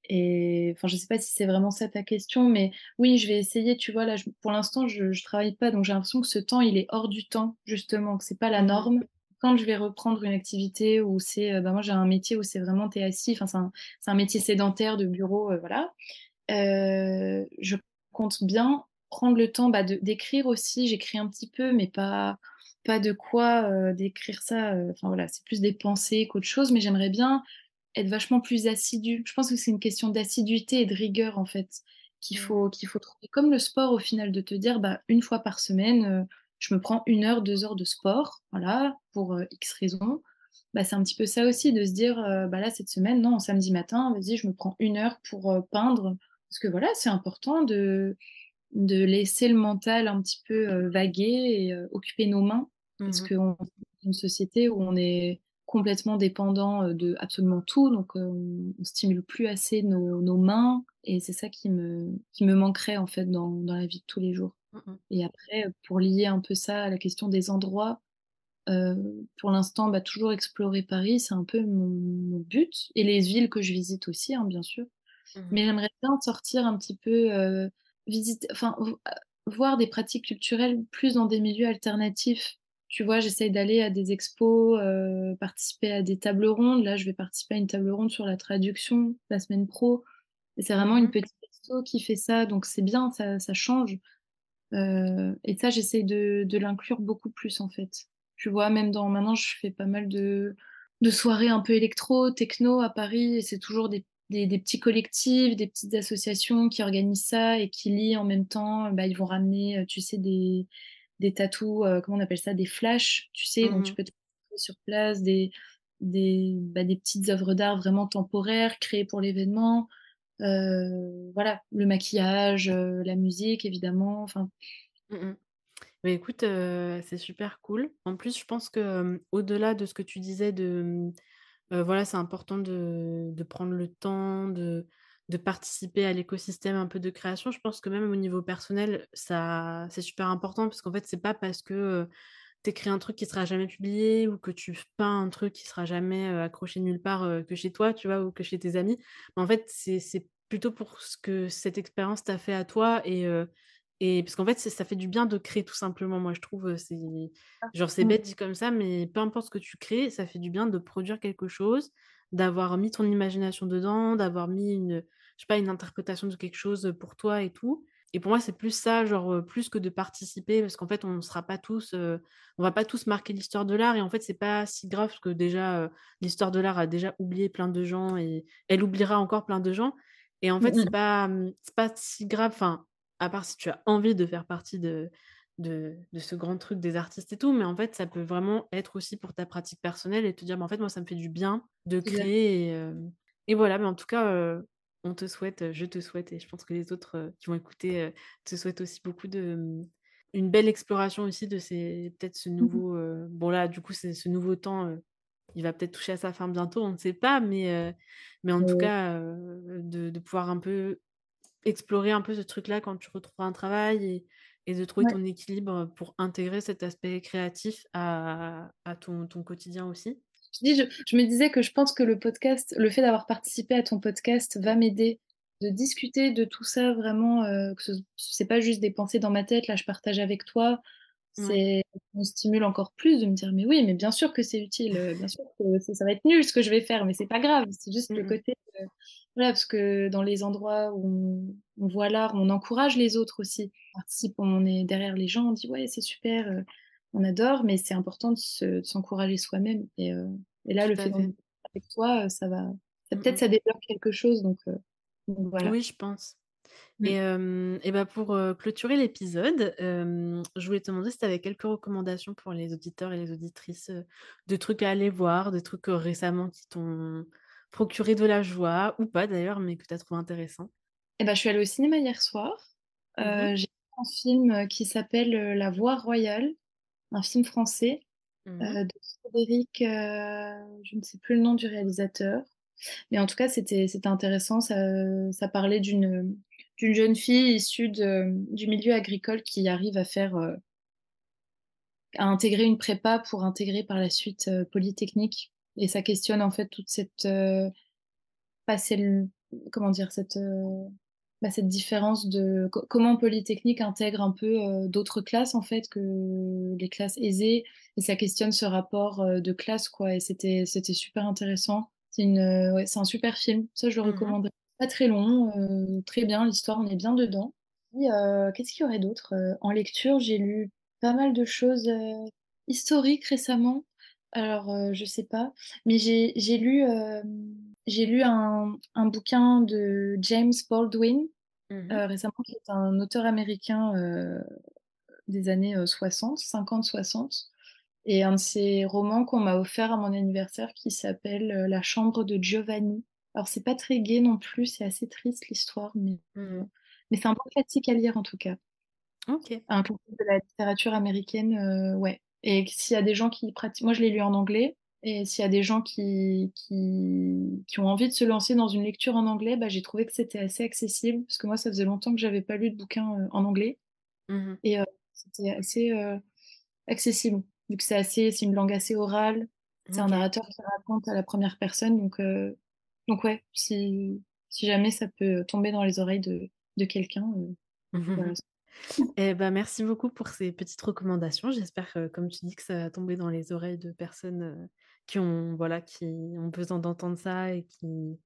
et enfin, je sais pas si c'est vraiment ça ta question, mais oui, je vais essayer, tu vois? Là, je pour l'instant, je je travaille pas, donc j'ai l'impression que ce temps, il est hors du temps, justement, que c'est pas la mmh mh. norme. Quand je vais reprendre une activité où c'est, heu, bah, moi, j'ai un métier où c'est vraiment tu es assis, enfin, c'est un métier sédentaire de bureau, heu, voilà. Heu, je compte bien prendre le temps, bah, de d'écrire aussi. J'écris un petit peu, mais pas pas de quoi, d'écrire ça, enfin, voilà, c'est plus des pensées qu'autre chose, mais j'aimerais bien être vachement plus assidue. Je pense que c'est une question d'assiduité et de rigueur, en fait, qu'il Mmh. faut qu'il faut trouver. Comme le sport, au final, de te dire: «Bah, 1 fois par semaine, je me prends 1 heure, 2 heures de sport, voilà, pour, heu, X raisons». Bah, c'est un petit peu ça aussi, de se dire, heu: «Bah, là, cette semaine, non, samedi matin, vas-y, je me prends 1 heure pour, heu, peindre». Parce que, voilà, c'est important de de laisser le mental un petit peu, vaguer et occuper nos mains. Parce Mmh mh. qu'on dans une société où on est complètement dépendant, de absolument tout, donc on on stimule plus assez nos nos mains et c'est ça qui me qui me manquerait, en fait, dans dans la vie de tous les jours. Mmh mh. Et après, pour lier un peu ça à la question des endroits, pour l'instant, bah, toujours explorer Paris, c'est un peu mon mon but et les villes que je visite aussi, hein, bien sûr. Mmh mh. Mais j'aimerais bien sortir un petit peu, visiter enfin, voir des pratiques culturelles plus dans des milieux alternatifs. Tu vois? J'essaye d'aller à des expos, participer à des tables rondes. Là, je vais participer à une table ronde sur la traduction la semaine pro et c'est vraiment Mmh une mh. petite asso qui fait ça, donc c'est bien, ça ça change. Heu et ça, j'essaye de de l'inclure beaucoup plus, en fait. Tu vois? Même dans maintenant, je fais pas mal de de soirées un peu électro, techno à Paris et c'est toujours des des des petits collectifs, des petites associations qui organisent ça et qui lient en même temps. Bah, ils vont ramener, heu, tu sais, des des tatous, heu, comment on appelle ça? Des flashs, tu sais? Donc Mmh tu mh. peux te sur place, des des, bah, des petites œuvres d'art vraiment temporaires créées pour l'événement. Heu, voilà, le maquillage, heu, la musique évidemment, enfin Mmh mh. Mais écoute, heu, c'est super cool. En plus, je pense que, au-delà de ce que tu disais de, mmh, voilà, c'est important de de prendre le temps de de participer à l'écosystème un peu de création. Je pense que même au niveau personnel, ça c'est super important parce qu'en fait, c'est pas parce que, heu, tu écris un truc qui sera jamais publié ou que tu peins un truc qui sera jamais, accroché nulle part, que chez toi, tu vois? Ou que chez tes amis. En fait, c'est c'est plutôt pour ce que cette expérience t'a fait à toi et et parce qu'en fait, ça fait du bien de créer tout simplement. Moi, je trouve, c'est genre, c'est bête dit comme ça, mais peu importe ce que tu crées, ça fait du bien de produire quelque chose, d'avoir mis ton imagination dedans, d'avoir mis une je sais pas, une interprétation de quelque chose, pour toi et tout et pour moi, c'est plus ça, genre, plus que de participer parce qu'en fait, on ne sera pas tous, heu, on va pas tous marquer l'histoire de l'art. Et en fait, c'est pas si grave parce que déjà, l'histoire de l'art a déjà oublié plein de gens et elle oubliera encore plein de gens. Et en fait, c'est pas, mmh, pas si grave, enfin, à part si tu as envie de faire partie de de de ce grand truc des artistes et tout, mais en fait, ça peut vraiment être aussi pour ta pratique personnelle et te dire: «Bah, en fait, moi, ça me fait du bien de créer» et voilà, mais en tout cas, on te souhaite, je te souhaite et je pense que les autres, qui vont écouter, te souhaitent aussi beaucoup de, une belle exploration aussi de ces peut-être ce Mmh nouveau, bon là, du coup, c'est ce nouveau temps, il va peut-être toucher à sa fin bientôt, on ne sait pas, mais en tout cas, de de pouvoir un peu explorer un peu ce truc-là quand tu retrouveras un travail et et de trouver Ouais. ton équilibre, pour intégrer cet aspect créatif à à ton ton quotidien aussi. Je dis je je me disais que je pense que le podcast, le fait d'avoir participé à ton podcast va m'aider, de discuter de tout ça vraiment, que ce c'est pas juste des pensées dans ma tête, là je partage avec toi. C'est me stimule encore plus de me dire: «Mais oui, mais bien sûr que c'est utile, heu, bien sûr que ça va être nul ce que je vais faire, mais c'est pas grave». C'est juste Mmh le mh. côté, voilà, parce que dans les endroits où on on voit l'art, on encourage les autres aussi. On participe, on est derrière les gens, on dit: «Ouais, c'est super, heu, on adore», mais c'est important de se de s'encourager soi-même et et là, Tout le fait fait. avec toi, heu, ça va ça peut-être mh. ça débloque quelque chose donc heu, donc voilà. Oui, je pense et hem et bah, pour, clôturer l'épisode, je voulais te demander si tu avais quelques recommandations pour les auditeurs et les auditrices, de trucs à aller voir, de trucs, récemment qui t'ont procuré de la joie ou pas d'ailleurs, mais que tu as trouvé intéressant? Et bah, je suis allée au cinéma hier soir. Mmh mh. Heu, j'ai vu un film, qui s'appelle, La Voie royale, un film français, Mmh mh. heu, de Frédéric, heu, je ne sais plus le nom du réalisateur. Mais en tout cas, c'était intéressant. Ça, ça parlait d'une, jeune fille issue de du milieu agricole qui arrive à faire, heu à intégrer une prépa pour intégrer par la suite, Polytechnique et ça questionne en fait toute cette, pas celle comment dire? Cette, bah, cette différence de co comment Polytechnique intègre un peu, heu, d'autres classes en fait que les classes aisées et ça questionne ce rapport, heu, de classe quoi et c'était c'était super intéressant. C'est une, heu, ouais, c'est un super film, ça je le recommanderais. Pas très long, très bien, l'histoire, on est bien dedans. Qu'est-ce qu'il y aurait d'autre? En lecture, j'ai lu pas mal de choses, historiques récemment. Alors, je sais pas, mais j'ai j'ai lu, j'ai lu un un bouquin de James Baldwin, Mmh mh. heu, récemment, qui est un auteur américain, heu, des années, heu, 60, 50-60 et un de ses romans qu'on m'a offert à mon anniversaire qui s'appelle, La chambre de Giovanni. Alors c'est pas très gai non plus, c'est assez triste l'histoire, mais Mmh heu, mh. mais c'est un bon classique à lire en tout cas. OK. Un classique de la littérature américaine, ouais et s'il y a des gens qui prati moi je l'ai lu en anglais et s'il y a des gens qui qui qui ont envie de se lancer dans une lecture en anglais, bah, j'ai trouvé que c'était assez accessible parce que moi ça faisait longtemps que j'avais pas lu de bouquin, heu, en anglais Mmh mh. et heu, c'était assez, heu, accessible. Vu que c'est assez c'est une langue assez orale, c'est un narrateur qui raconte à la 1re personne donc donc ouais, si si jamais ça peut tomber dans les oreilles de de quelqu'un, heu, voilà. Et bah, merci beaucoup pour ces petites recommandations. J'espère que, comme tu dis, que ça va tomber dans les oreilles de personnes, qui ont voilà, qui ont besoin d'entendre ça et qui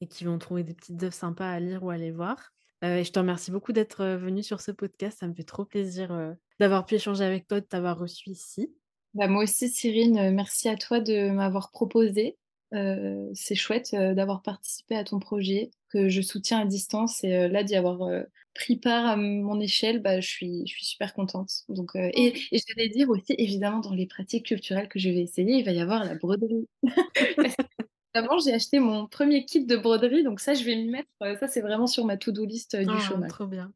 et qui vont trouver des petites œuvres sympas à lire ou à aller voir. Heu et je te remercie beaucoup d'être, heu, venue sur ce podcast. Ça me fait trop plaisir, heu, d'avoir pu échanger avec toi, de t'avoir reçue ici. Bah, moi aussi Cyrine, merci à toi de m'avoir proposé. C'est chouette, d'avoir participé à ton projet que je soutiens à distance et heu, là d'y avoir, heu, pris part à mon échelle, bah, je suis je suis super contente donc heu et et j'allais dire aussi évidemment dans les pratiques culturelles que je vais essayer, il va y avoir la broderie. Qu'avant j'ai acheté mon 1er kit de broderie donc ça je vais m'y mettre, ça c'est vraiment sur ma to do list, du chômage. trop bien.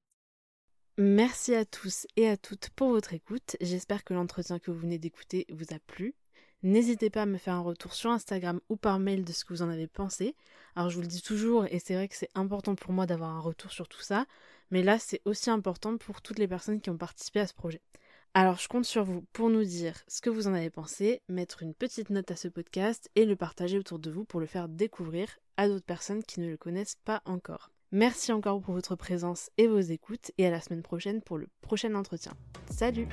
Merci à tous et à toutes pour votre écoute. J'espère que l'entretien que vous venez d'écouter vous a plu. N'hésitez pas à me faire un retour sur Instagram ou par mail de ce que vous en avez pensé. Alors je vous le dis toujours et c'est vrai que c'est important pour moi d'avoir un retour sur tout ça, mais là c'est aussi important pour toutes les personnes qui ont participé à ce projet. Alors je compte sur vous pour nous dire ce que vous en avez pensé, mettre une petite note à ce podcast et le partager autour de vous pour le faire découvrir à d'autres personnes qui ne le connaissent pas encore. Merci encore pour votre présence et vos écoutes et à la semaine prochaine pour le prochain entretien. Salut